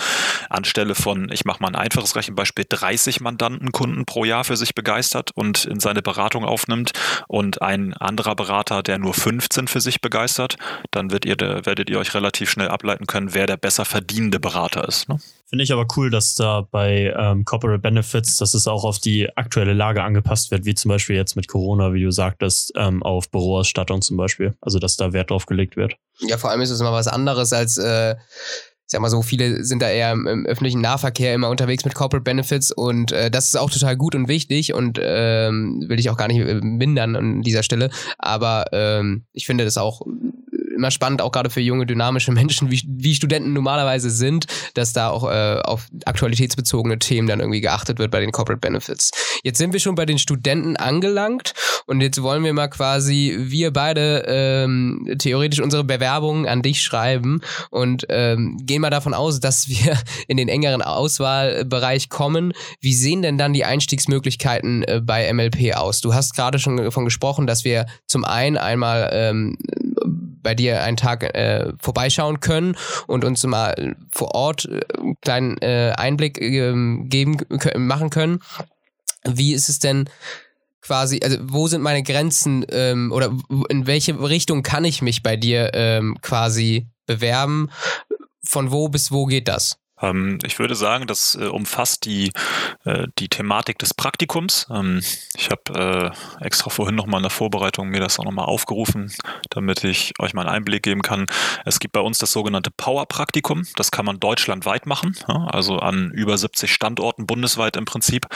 anstelle von, ich mache mal ein einfaches Rechenbeispiel, 30 Mandantenkunden pro Jahr für sich begeistert und in seine Beratung aufnimmt und ein anderer Berater, der nur 15 für sich begeistert, dann ihr, werdet ihr euch relativ schnell ableiten können, wer der besser verdienende Berater ist. Ne? Finde ich aber cool, dass da bei ähm, Corporate Benefits, dass es auch auf die aktuelle Lage angepasst wird, wie zum Beispiel jetzt mit Corona, wie du sagtest, ähm, auf Büroausstattung zum Beispiel. Also, dass da Wert drauf gelegt wird. Ja, vor allem ist es immer was anderes als, äh, ich sag mal so, viele sind da eher im, im öffentlichen Nahverkehr immer unterwegs mit Corporate Benefits und äh, das ist auch total gut und wichtig und ähm, will ich auch gar nicht äh, mindern an dieser Stelle. Aber ähm, ich finde das auch immer spannend, auch gerade für junge, dynamische Menschen, wie, wie Studenten normalerweise sind, dass da auch äh, auf aktualitätsbezogene Themen dann irgendwie geachtet wird bei den Corporate Benefits. Jetzt sind wir schon bei den Studenten angelangt und jetzt wollen wir mal quasi, wir beide ähm, theoretisch unsere Bewerbungen an dich schreiben und ähm, gehen mal davon aus, dass wir in den engeren Auswahlbereich kommen. Wie sehen denn dann die Einstiegsmöglichkeiten äh, bei MLP aus? Du hast gerade schon davon gesprochen, dass wir zum einen einmal ähm, bei dir einen Tag äh, vorbeischauen können und uns mal vor Ort äh, einen kleinen äh, Einblick ähm, geben machen können. Wie ist es denn quasi, also wo sind meine Grenzen ähm, oder in welche Richtung kann ich mich bei dir ähm, quasi bewerben? Von wo bis wo geht das? Ähm, ich würde sagen, das äh, umfasst die, äh, die Thematik des Praktikums. Ähm, ich habe äh, extra vorhin nochmal in der Vorbereitung mir das auch nochmal aufgerufen, damit ich euch mal einen Einblick geben kann. Es gibt bei uns das sogenannte Power-Praktikum. Das kann man deutschlandweit machen, also an über 70 Standorten bundesweit im Prinzip.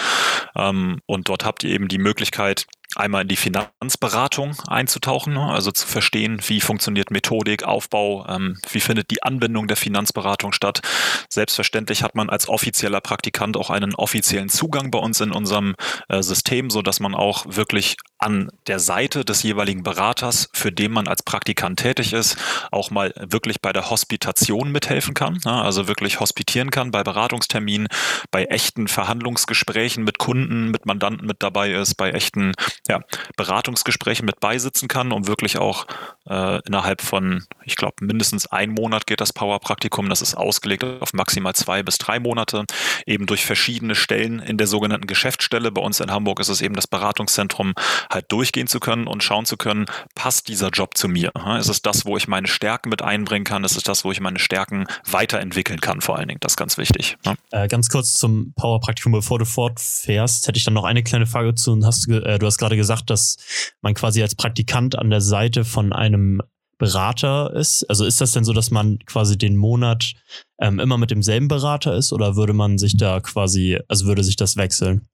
Ähm, und dort habt ihr eben die Möglichkeit, einmal in die Finanzberatung einzutauchen, ne? also zu verstehen, wie funktioniert Methodik, Aufbau, ähm, wie findet die Anbindung der Finanzberatung statt. Selbstverständlich hat man als offizieller Praktikant auch einen offiziellen Zugang bei uns in unserem äh, System, so dass man auch wirklich an der Seite des jeweiligen Beraters, für den man als Praktikant tätig ist, auch mal wirklich bei der Hospitation mithelfen kann, also wirklich hospitieren kann bei Beratungsterminen, bei echten Verhandlungsgesprächen mit Kunden, mit Mandanten mit dabei ist, bei echten ja, Beratungsgesprächen mit beisitzen kann, um wirklich auch äh, innerhalb von, ich glaube, mindestens ein Monat geht das Power-Praktikum. Das ist ausgelegt auf maximal zwei bis drei Monate, eben durch verschiedene Stellen in der sogenannten Geschäftsstelle. Bei uns in Hamburg ist es eben das Beratungszentrum, halt durchgehen zu können und schauen zu können, passt dieser Job zu mir? Ist es das, wo ich meine Stärken mit einbringen kann? Ist es das, wo ich meine Stärken weiterentwickeln kann, vor allen Dingen? Das ist ganz wichtig. Ne? Äh, ganz kurz zum Power-Praktikum, bevor du fortfährst, hätte ich dann noch eine kleine Frage zu. Hast, äh, du hast gerade gesagt, dass man quasi als Praktikant an der Seite von einem Berater ist. Also ist das denn so, dass man quasi den Monat ähm, immer mit demselben Berater ist oder würde man sich da quasi, also würde sich das wechseln?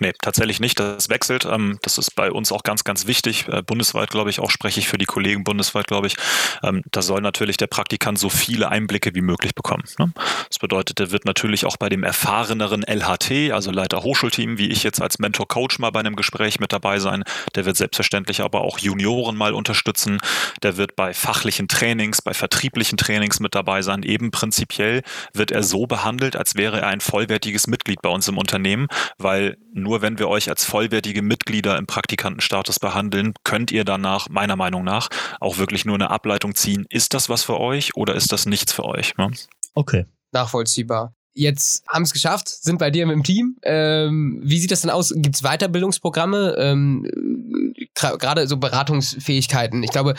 Nee, tatsächlich nicht. Das wechselt. Ähm, das ist bei uns auch ganz, ganz wichtig. Äh, bundesweit, glaube ich, auch spreche ich für die Kollegen bundesweit, glaube ich. Ähm, da soll natürlich der Praktikant so viele Einblicke wie möglich bekommen. Ne? Das bedeutet, der wird natürlich auch bei dem erfahreneren LHT, also Leiter Hochschulteam, wie ich jetzt als Mentor-Coach mal bei einem Gespräch mit dabei sein. Der wird selbstverständlich aber auch Junioren mal unterstützen. Der wird bei fachlichen Trainings, bei vertrieblichen Trainings mit dabei sein. Eben prinzipiell wird er so behandelt, als wäre er ein vollwertiges Mitglied bei uns im Unternehmen, weil nur wenn wir euch als vollwertige Mitglieder im Praktikantenstatus behandeln, könnt ihr danach, meiner Meinung nach, auch wirklich nur eine Ableitung ziehen. Ist das was für euch oder ist das nichts für euch? Ne? Okay. Nachvollziehbar jetzt haben es geschafft, sind bei dir im Team. Ähm, wie sieht das denn aus? Gibt es Weiterbildungsprogramme? Ähm, Gerade so Beratungsfähigkeiten. Ich glaube,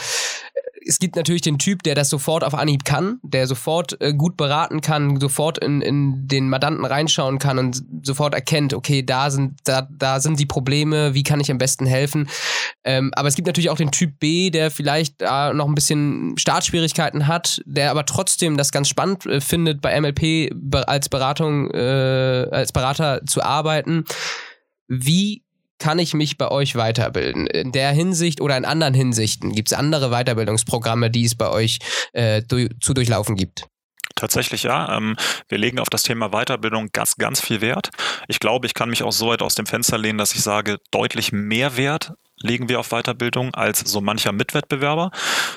es gibt natürlich den Typ, der das sofort auf Anhieb kann, der sofort äh, gut beraten kann, sofort in, in den Mandanten reinschauen kann und sofort erkennt, okay, da sind, da, da sind die Probleme, wie kann ich am besten helfen. Ähm, aber es gibt natürlich auch den Typ B, der vielleicht äh, noch ein bisschen Startschwierigkeiten hat, der aber trotzdem das ganz spannend äh, findet, bei MLP als Beratung, äh, als Berater zu arbeiten. Wie kann ich mich bei euch weiterbilden? In der Hinsicht oder in anderen Hinsichten? Gibt es andere Weiterbildungsprogramme, die es bei euch äh, du zu durchlaufen gibt? Tatsächlich ja. Ähm, wir legen auf das Thema Weiterbildung ganz, ganz viel Wert. Ich glaube, ich kann mich auch so weit aus dem Fenster lehnen, dass ich sage, deutlich mehr Wert legen wir auf Weiterbildung als so mancher Mitwettbewerber.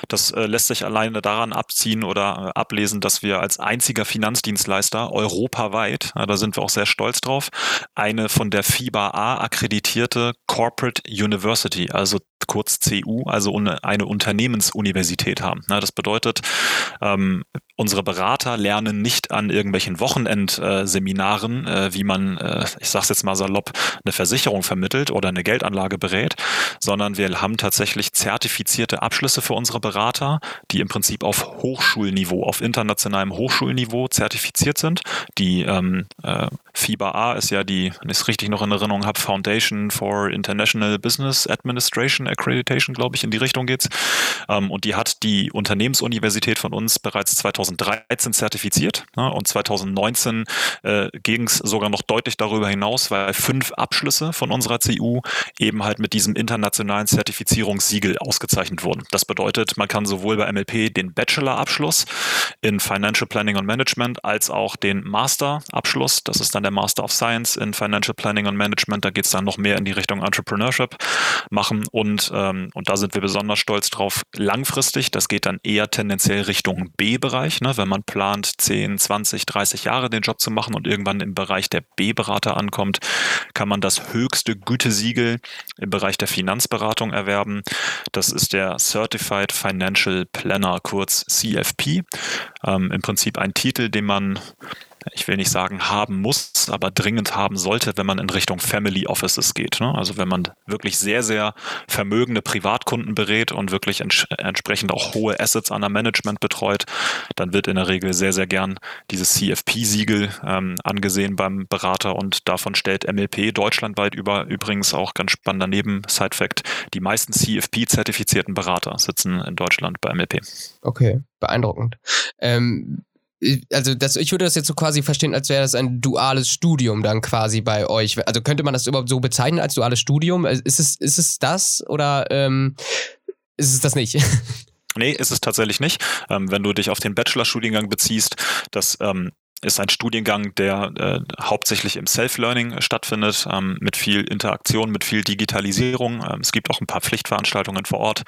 Das äh, lässt sich alleine daran abziehen oder äh, ablesen, dass wir als einziger Finanzdienstleister europaweit, äh, da sind wir auch sehr stolz drauf, eine von der FIBA A akkreditierte Corporate University, also kurz CU, also eine Unternehmensuniversität haben. das bedeutet, ähm, unsere Berater lernen nicht an irgendwelchen Wochenendseminaren, äh, wie man, äh, ich sage es jetzt mal salopp, eine Versicherung vermittelt oder eine Geldanlage berät, sondern wir haben tatsächlich zertifizierte Abschlüsse für unsere Berater, die im Prinzip auf Hochschulniveau, auf internationalem Hochschulniveau zertifiziert sind. Die ähm, äh, FIBA A ist ja die, wenn ich es richtig noch in Erinnerung habe, Foundation for International Business Administration Accreditation, glaube ich, in die Richtung geht's. Ähm, und die hat die Unternehmensuniversität von uns bereits 2013 zertifiziert. Ne? Und 2019 äh, ging es sogar noch deutlich darüber hinaus, weil fünf Abschlüsse von unserer CU eben halt mit diesem internationalen Zertifizierungssiegel ausgezeichnet wurden. Das bedeutet, man kann sowohl bei MLP den Bachelor-Abschluss in Financial Planning und Management als auch den Master-Abschluss, das ist dann der Master of Science in Financial Planning und Management. Da geht es dann noch mehr in die Richtung Entrepreneurship machen. Und Und, ähm, und da sind wir besonders stolz drauf. Langfristig, das geht dann eher tendenziell Richtung B-Bereich, ne? wenn man plant, 10, 20, 30 Jahre den Job zu machen und irgendwann im Bereich der B-Berater ankommt, kann man das höchste Gütesiegel im Bereich der Finanzberatung erwerben. Das ist der Certified Financial Planner, kurz CFP. Ähm, Im Prinzip ein Titel, den man ich will nicht sagen haben muss, aber dringend haben sollte, wenn man in Richtung Family Offices geht. Ne? Also wenn man wirklich sehr, sehr vermögende Privatkunden berät und wirklich ents entsprechend auch hohe Assets an der Management betreut, dann wird in der Regel sehr, sehr gern dieses CFP-Siegel ähm, angesehen beim Berater und davon stellt MLP deutschlandweit über übrigens auch ganz spannender Neben-Side-Fact, die meisten CFP-zertifizierten Berater sitzen in Deutschland bei MLP. Okay, beeindruckend. Ähm, also das, ich würde das jetzt so quasi verstehen, als wäre das ein duales Studium dann quasi bei euch. Also könnte man das überhaupt so bezeichnen als duales Studium? Ist es, ist es das oder ähm, ist es das nicht? Nee, ist es tatsächlich nicht. Ähm, wenn du dich auf den Bachelorstudiengang beziehst, das ähm, ist ein Studiengang, der äh, hauptsächlich im Self-Learning stattfindet, ähm, mit viel Interaktion, mit viel Digitalisierung. Ähm, es gibt auch ein paar Pflichtveranstaltungen vor Ort.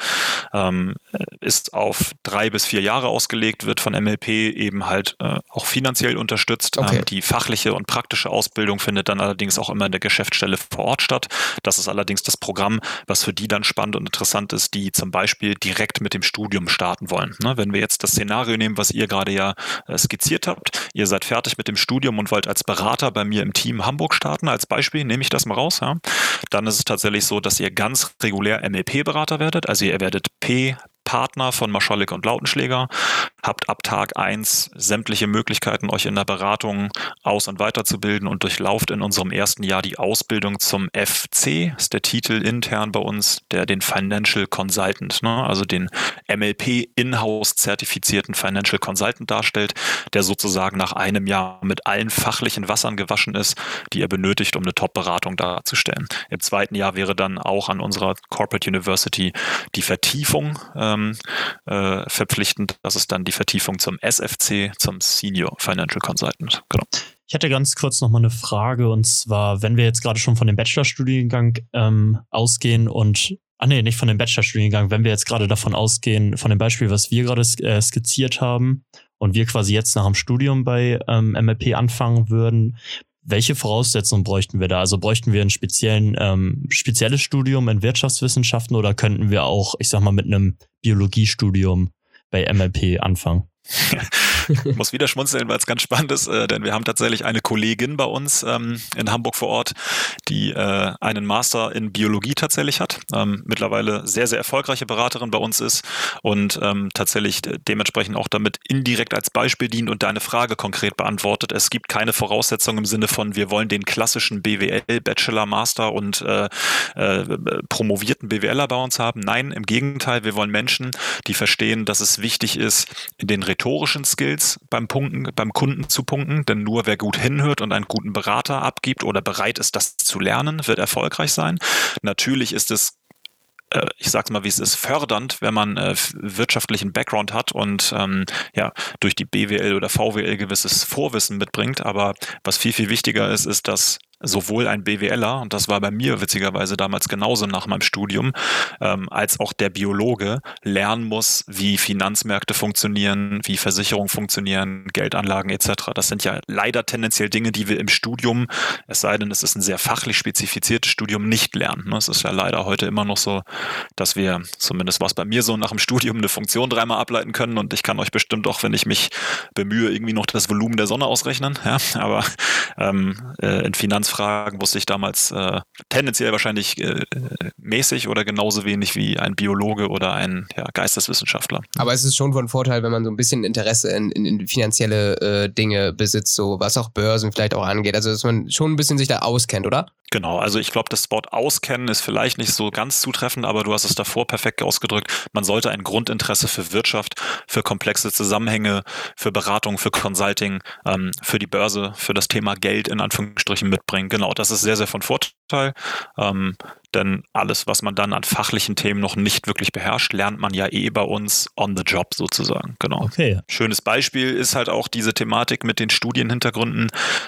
Ähm, ist auf drei bis vier Jahre ausgelegt, wird von MLP eben halt äh, auch finanziell unterstützt. Ähm, okay. die fachliche und praktische Ausbildung findet dann allerdings auch immer in der Geschäftsstelle vor Ort statt. Das ist allerdings das Programm, was für die dann spannend und interessant ist, die zum Beispiel direkt mit dem Studium starten wollen. Ne? Wenn wir jetzt das Szenario nehmen, was ihr gerade ja äh, skizziert habt, ihr seid seid fertig mit dem Studium und wollt als Berater bei mir im Team Hamburg starten, als Beispiel, nehme ich das mal raus, ja, dann ist es tatsächlich so, dass ihr ganz regulär MLP-Berater werdet. Also ihr werdet P, Partner von Maschalek und Lautenschläger, habt ab Tag 1 sämtliche Möglichkeiten, euch in der Beratung aus- und weiterzubilden und durchlauft in unserem ersten Jahr die Ausbildung zum FC, ist der Titel intern bei uns, der den Financial Consultant, ne, also den MLP Inhouse zertifizierten Financial Consultant darstellt, der sozusagen nach einem Jahr mit allen fachlichen Wassern gewaschen ist, die er benötigt, um eine Top-Beratung darzustellen. Im zweiten Jahr wäre dann auch an unserer Corporate University die Vertiefung ähm, äh, verpflichtend. Das ist dann die Vertiefung zum SFC, zum Senior Financial Consultant. Genau. Ich hätte ganz kurz noch mal eine Frage und zwar, wenn wir jetzt gerade schon von dem Bachelorstudiengang ähm, ausgehen und Ah nee, nicht von dem Bachelorstudiengang, wenn wir jetzt gerade davon ausgehen, von dem Beispiel, was wir gerade äh, skizziert haben und wir quasi jetzt nach dem Studium bei ähm, MLP anfangen würden, welche Voraussetzungen bräuchten wir da? Also bräuchten wir ein speziellen, ähm, spezielles Studium in Wirtschaftswissenschaften oder könnten wir auch, ich sag mal, mit einem Biologiestudium bei MLP anfangen? Muss wieder schmunzeln, weil es ganz spannend ist, äh, denn wir haben tatsächlich eine Kollegin bei uns ähm, in Hamburg vor Ort, die äh, einen Master in Biologie tatsächlich hat, ähm, mittlerweile sehr, sehr erfolgreiche Beraterin bei uns ist und ähm, tatsächlich dementsprechend auch damit indirekt als Beispiel dient und deine Frage konkret beantwortet. Es gibt keine Voraussetzung im Sinne von, wir wollen den klassischen BWL, Bachelor, Master und äh, äh, promovierten BWLer bei uns haben. Nein, im Gegenteil, wir wollen Menschen, die verstehen, dass es wichtig ist, in den rhetorischen Skills beim Punkten, beim Kunden zu punkten, denn nur wer gut hinhört und einen guten Berater abgibt oder bereit ist, das zu lernen, wird erfolgreich sein. Natürlich ist es äh, ich sag's mal, wie es ist, fördernd, wenn man äh, wirtschaftlichen Background hat und ähm, ja, durch die BWL oder VWL gewisses Vorwissen mitbringt. Aber was viel, viel wichtiger ist, ist, dass sowohl ein BWLer, und das war bei mir witzigerweise damals genauso nach meinem Studium, ähm, als auch der Biologe lernen muss, wie Finanzmärkte funktionieren, wie Versicherungen funktionieren, Geldanlagen etc. Das sind ja leider tendenziell Dinge, die wir im Studium, es sei denn, es ist ein sehr fachlich spezifiziertes Studium, nicht lernen. Ne? Es ist ja leider heute immer noch so, dass wir, zumindest war es bei mir so, nach dem Studium eine Funktion dreimal ableiten können und ich kann euch bestimmt auch, wenn ich mich bemühe, irgendwie noch das Volumen der Sonne ausrechnen. Ja? Aber ähm, äh, in Finanz Fragen wusste ich damals äh, tendenziell wahrscheinlich äh, mäßig oder genauso wenig wie ein Biologe oder ein ja, Geisteswissenschaftler. Aber es ist schon von Vorteil, wenn man so ein bisschen Interesse in, in, in finanzielle äh, Dinge besitzt, so was auch Börsen vielleicht auch angeht. Also dass man schon ein bisschen sich da auskennt, oder? Genau, also ich glaube, das Wort auskennen ist vielleicht nicht so ganz zutreffend, aber du hast es davor perfekt ausgedrückt. Man sollte ein Grundinteresse für Wirtschaft, für komplexe Zusammenhänge, für Beratung, für Consulting, ähm, für die Börse, für das Thema Geld in Anführungsstrichen mitbringen. Genau, das ist sehr, sehr von Vorteil. Ähm, denn alles, was man dann an fachlichen Themen noch nicht wirklich beherrscht, lernt man ja eh bei uns on the job sozusagen. Genau. Okay. Schönes Beispiel ist halt auch diese Thematik mit den Studienhintergründen.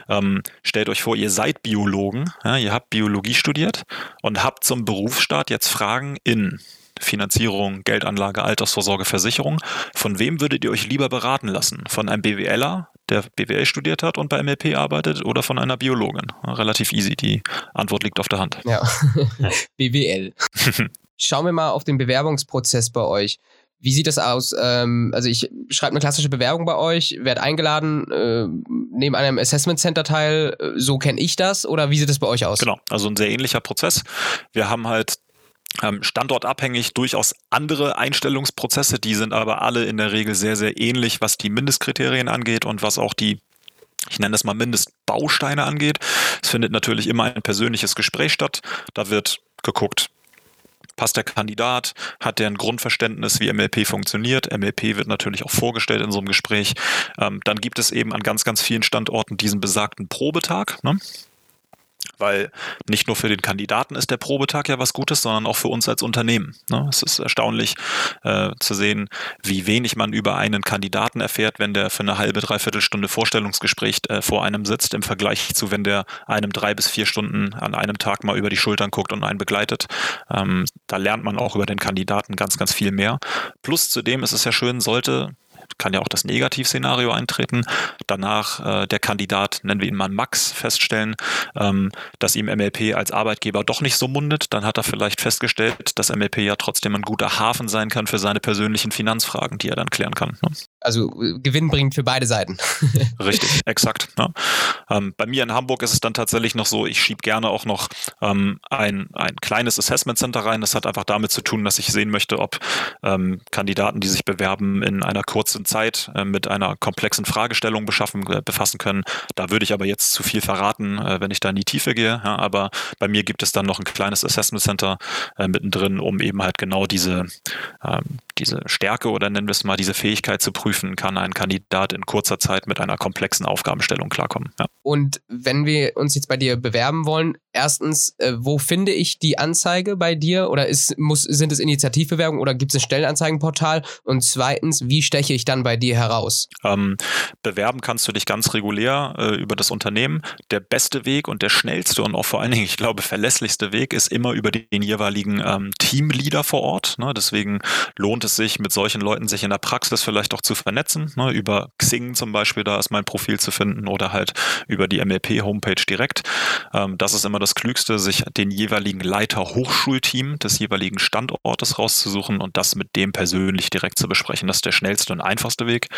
Ähm, stellt euch vor, ihr seid Biologen, ja, ihr habt Biologie studiert und habt zum Berufsstart jetzt Fragen in Finanzierung, Geldanlage, Altersvorsorge, Versicherung. Von wem würdet ihr euch lieber beraten lassen? Von einem BWLer, der BWL studiert hat und bei MLP arbeitet, oder von einer Biologin? Relativ easy, die Antwort liegt auf der Hand. Ja, BWL. Schauen wir mal auf den Bewerbungsprozess bei euch. Wie sieht das aus? Ähm, also ich schreibe eine klassische Bewerbung bei euch, werde eingeladen, äh, nehme an einem Assessment Center teil. So kenne ich das oder wie sieht das bei euch aus? Genau, also ein sehr ähnlicher Prozess. Wir haben halt standortabhängig durchaus andere Einstellungsprozesse, die sind aber alle in der Regel sehr, sehr ähnlich, was die Mindestkriterien angeht und was auch die ich nenne das mal Mindestbausteine angeht. Es findet natürlich immer ein persönliches Gespräch statt. Da wird geguckt, passt der Kandidat, hat der ein Grundverständnis, wie MLP funktioniert. MLP wird natürlich auch vorgestellt in so einem Gespräch. Ähm, dann gibt es eben an ganz, ganz vielen Standorten diesen besagten Probetag. Ne? Weil nicht nur für den Kandidaten ist der Probetag ja was Gutes, sondern auch für uns als Unternehmen. Ne? Es ist erstaunlich äh, zu sehen, wie wenig man über einen Kandidaten erfährt, wenn der für eine halbe, dreiviertel Stunde Vorstellungsgespräch äh, vor einem sitzt, im Vergleich zu, wenn der einem drei bis vier Stunden an einem Tag mal über die Schultern guckt und einen begleitet. Ähm, da lernt man auch über den Kandidaten ganz, ganz viel mehr. Plus zudem ist es ja schön, sollte kann ja auch das Negativszenario eintreten. Danach äh, der Kandidat, nennen wir ihn mal Max, feststellen, ähm, dass ihm MLP als Arbeitgeber doch nicht so mundet. Dann hat er vielleicht festgestellt, dass MLP ja trotzdem ein guter Hafen sein kann für seine persönlichen Finanzfragen, die er dann klären kann. Ne? Also äh, gewinnbringend für beide Seiten. Richtig, exakt. Ne? Ähm, bei mir in Hamburg ist es dann tatsächlich noch so, ich schiebe gerne auch noch ähm, ein, ein kleines Assessment Center rein. Das hat einfach damit zu tun, dass ich sehen möchte, ob ähm, Kandidaten, die sich bewerben, in einer kurzen Zeit äh, mit einer komplexen Fragestellung beschaffen, äh, befassen können. Da würde ich aber jetzt zu viel verraten, äh, wenn ich da in die Tiefe gehe. Ja, aber bei mir gibt es dann noch ein kleines Assessment Center äh, mittendrin, um eben halt genau diese, ähm, diese Stärke oder nennen wir es mal diese Fähigkeit zu prüfen, kann ein Kandidat in kurzer Zeit mit einer komplexen Aufgabenstellung klarkommen. Ja. Und wenn wir uns jetzt bei dir bewerben wollen, erstens, äh, wo finde ich die Anzeige bei dir? Oder ist, muss, sind es Initiativbewerbungen oder gibt es ein Stellenanzeigenportal? Und zweitens, wie steche ich dann bei dir heraus? Ähm, bewerben kannst du dich ganz regulär äh, über das Unternehmen. Der beste Weg und der schnellste und auch vor allen Dingen, ich glaube, verlässlichste Weg ist immer über den jeweiligen ähm, Teamleader vor Ort. Ne? Deswegen lohnt es sich, mit solchen Leuten sich in der Praxis vielleicht auch zu vernetzen. Ne? Über Xing zum Beispiel, da ist mein Profil zu finden oder halt über die MLP-Homepage direkt. Ähm, das ist immer das Klügste, sich den jeweiligen Leiter Hochschulteam des jeweiligen Standortes rauszusuchen und das mit dem persönlich direkt zu besprechen. Das ist der schnellste und einfachste Weg.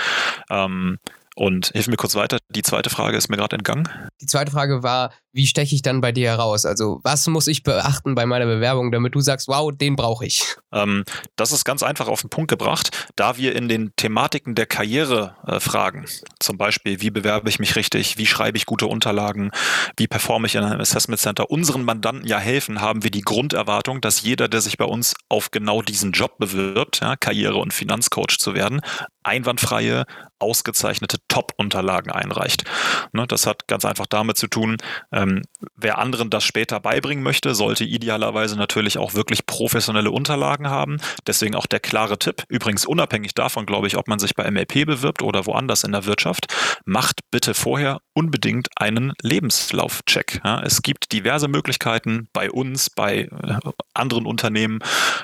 Ähm, und hilf mir kurz weiter. Die zweite Frage ist mir gerade entgangen. Die zweite Frage war, wie steche ich dann bei dir heraus? Also, was muss ich beachten bei meiner Bewerbung, damit du sagst, wow, den brauche ich? Ähm, das ist ganz einfach auf den Punkt gebracht, da wir in den Thematiken der Karriere äh, fragen. Zum Beispiel, wie bewerbe ich mich richtig? Wie schreibe ich gute Unterlagen? Wie performe ich in einem Assessment Center? Unseren Mandanten ja helfen, haben wir die Grunderwartung, dass jeder, der sich bei uns auf genau diesen Job bewirbt, ja, Karriere- und Finanzcoach zu werden, einwandfreie, ausgezeichnete Top-Unterlagen einreicht. Ne, das hat ganz einfach damit zu tun, ähm, wer anderen das später beibringen möchte, sollte idealerweise natürlich auch wirklich professionelle Unterlagen haben. Deswegen auch der klare Tipp, übrigens unabhängig davon, glaube ich, ob man sich bei MLP bewirbt oder woanders in der Wirtschaft, macht bitte vorher unbedingt einen Lebenslaufcheck. Ja, es gibt diverse Möglichkeiten bei uns, bei äh, anderen Unternehmen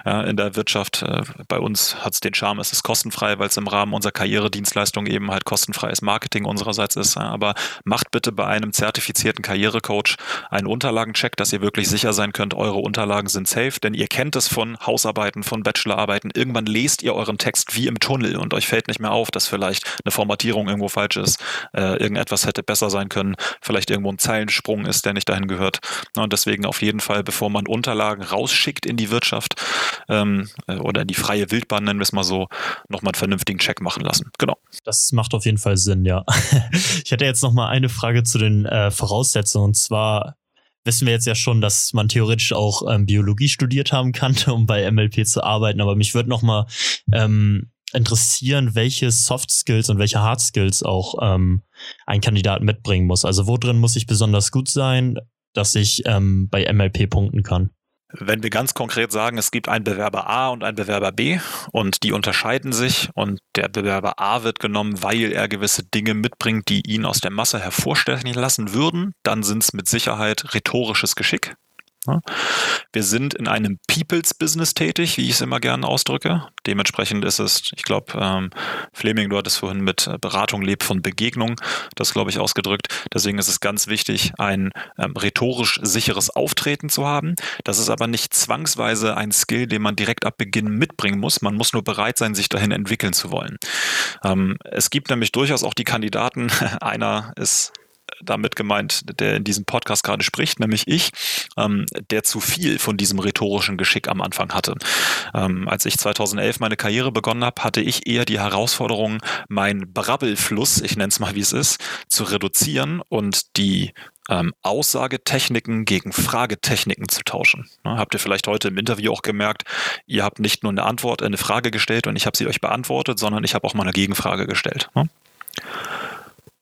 ja, in der Wirtschaft. Äh, bei uns hat es den Charme, es ist kostenfrei, weil es im Rahmen unserer Karrieredienstleistung eben halt kostenfreies Marketing unsererseits ist. Aber macht bitte bei einem zertifizierten Karrierecoach einen Unterlagencheck, dass ihr wirklich sicher sein könnt, eure Unterlagen sind safe, denn ihr kennt es von Hausarbeiten, von Bachelorarbeiten. Irgendwann lest ihr euren Text wie im Tunnel und euch fällt nicht mehr auf, dass vielleicht eine Formatierung irgendwo falsch ist, äh, irgendetwas hätte besser sein können, vielleicht irgendwo ein Zeilensprung ist, der nicht dahin gehört. Und deswegen auf jeden Fall, bevor man Unterlagen rausschickt in die Wirtschaft ähm, äh, oder in die freie Wildbahn, nennen wir es mal so, nochmal einen vernünftigen Check machen lassen. Genau. Das macht auf jeden Fall Sinn, ja. ich hätte jetzt nochmal eine Frage zu den äh, Voraussetzungen. Und zwar wissen wir jetzt ja schon, dass man theoretisch auch ähm, Biologie studiert haben kann, um bei MLP zu arbeiten. Aber mich würde nochmal ähm, interessieren, welche Soft Skills und welche Hard Skills auch ähm, ein Kandidat mitbringen muss. Also wo drin muss ich besonders gut sein? dass ich ähm, bei MLP punkten kann? Wenn wir ganz konkret sagen, es gibt einen Bewerber A und einen Bewerber B und die unterscheiden sich und der Bewerber A wird genommen, weil er gewisse Dinge mitbringt, die ihn aus der Masse hervorstechen lassen würden, dann sind es mit Sicherheit rhetorisches Geschick. Wir sind in einem People's Business tätig, wie ich es immer gerne ausdrücke. Dementsprechend ist es, ich glaube, ähm, Fleming, du hattest vorhin mit äh, Beratung lebt von Begegnung, das glaube ich ausgedrückt. Deswegen ist es ganz wichtig, ein ähm, rhetorisch sicheres Auftreten zu haben. Das ist aber nicht zwangsweise ein Skill, den man direkt ab Beginn mitbringen muss. Man muss nur bereit sein, sich dahin entwickeln zu wollen. Ähm, es gibt nämlich durchaus auch die Kandidaten, einer ist damit gemeint, der in diesem Podcast gerade spricht, nämlich ich, ähm, der zu viel von diesem rhetorischen Geschick am Anfang hatte. Ähm, als ich 2011 meine Karriere begonnen habe, hatte ich eher die Herausforderung, meinen Brabbelfluss, ich nenne es mal wie es ist, zu reduzieren und die ähm, Aussagetechniken gegen Fragetechniken zu tauschen. Ne, habt ihr vielleicht heute im Interview auch gemerkt, ihr habt nicht nur eine Antwort, eine Frage gestellt und ich habe sie euch beantwortet, sondern ich habe auch mal eine Gegenfrage gestellt. Ne?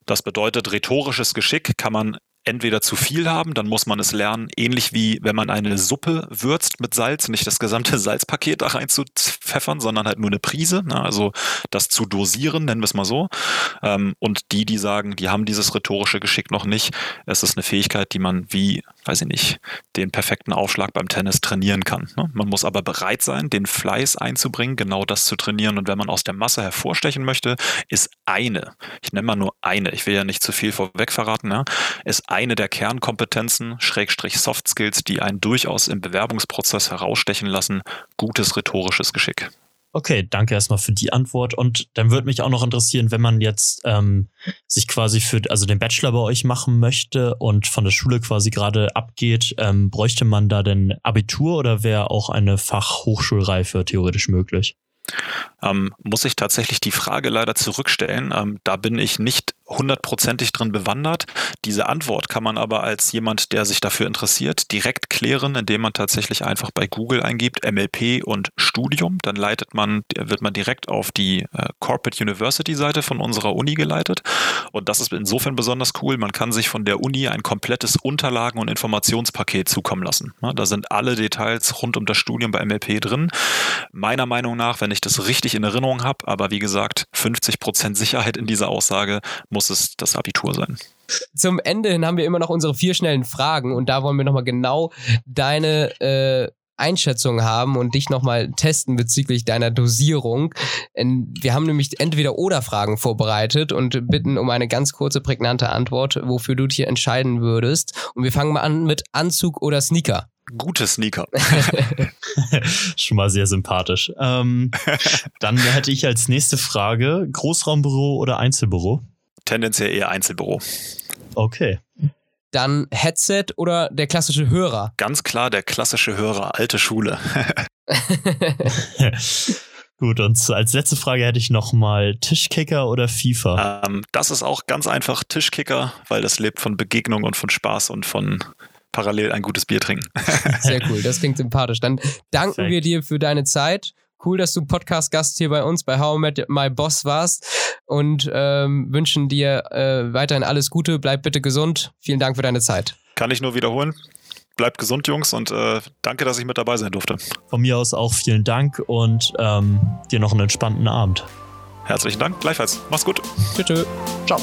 Das bedeutet, rhetorisches Geschick kann man entweder zu viel haben, dann muss man es lernen, ähnlich wie wenn man eine Suppe würzt mit Salz, nicht das gesamte Salzpaket da rein zu pfeffern, sondern halt nur eine Prise, ne? also das zu dosieren, nennen wir es mal so. Ähm, und die, die sagen, die haben dieses rhetorische Geschick noch nicht, es ist eine Fähigkeit, die man wie, weiß ich nicht, den perfekten Aufschlag beim Tennis trainieren kann. Ne? Man muss aber bereit sein, den Fleiß einzubringen, genau das zu trainieren. Und wenn man aus der Masse hervorstechen möchte, ist eine, ich nenne mal nur eine, ich will ja nicht zu viel vorweg verraten, ja, ist eine der Kernkompetenzen, Schrägstrich Soft Skills, die einen durchaus im Bewerbungsprozess herausstechen lassen, gutes rhetorisches Geschick. Okay, danke erstmal für die Antwort. Und dann würde mich auch noch interessieren, wenn man jetzt ähm, sich quasi für also den Bachelor bei euch machen möchte und von der Schule quasi gerade abgeht, ähm, bräuchte man da denn Abitur oder wäre auch eine Fachhochschulreife theoretisch möglich? Ähm, muss ich tatsächlich die Frage leider zurückstellen. Ähm, da bin ich nicht hundertprozentig drin bewandert. Diese Antwort kann man aber als jemand, der sich dafür interessiert, direkt klären, indem man tatsächlich einfach bei Google eingibt MLP und Studium. Dann leitet man, wird man direkt auf die äh, Corporate University Seite von unserer Uni geleitet. Und das ist insofern besonders cool. Man kann sich von der Uni ein komplettes Unterlagen- und Informationspaket zukommen lassen. Da sind alle Details rund um das Studium bei MLP drin. Meiner Meinung nach, wenn ich das richtig in Erinnerung habe, aber wie gesagt, 50 Prozent Sicherheit in dieser Aussage muss muss es das Abitur sein. Zum Ende hin haben wir immer noch unsere vier schnellen Fragen und da wollen wir nochmal genau deine äh, Einschätzung haben und dich nochmal testen bezüglich deiner Dosierung. Wir haben nämlich entweder oder Fragen vorbereitet und bitten um eine ganz kurze, prägnante Antwort, wofür du dich entscheiden würdest. Und wir fangen mal an mit Anzug oder Sneaker. Gute Sneaker. Schon mal sehr sympathisch. Ähm, dann hätte ich als nächste Frage Großraumbüro oder Einzelbüro? Tendenziell eher Einzelbüro. Okay. Dann Headset oder der klassische Hörer? Ganz klar der klassische Hörer, alte Schule. Gut, und als letzte Frage hätte ich nochmal Tischkicker oder FIFA? Ähm, das ist auch ganz einfach Tischkicker, weil das lebt von Begegnung und von Spaß und von parallel ein gutes Bier trinken. Sehr cool, das klingt sympathisch. Dann danken Perfekt. wir dir für deine Zeit Cool, dass du Podcast-Gast hier bei uns bei How I Met My Boss warst und ähm, wünschen dir äh, weiterhin alles Gute. Bleib bitte gesund. Vielen Dank für deine Zeit. Kann ich nur wiederholen. Bleibt gesund, Jungs, und äh, danke, dass ich mit dabei sein durfte. Von mir aus auch vielen Dank und ähm, dir noch einen entspannten Abend. Herzlichen Dank, gleichfalls. Mach's gut. Tschüss. Ciao.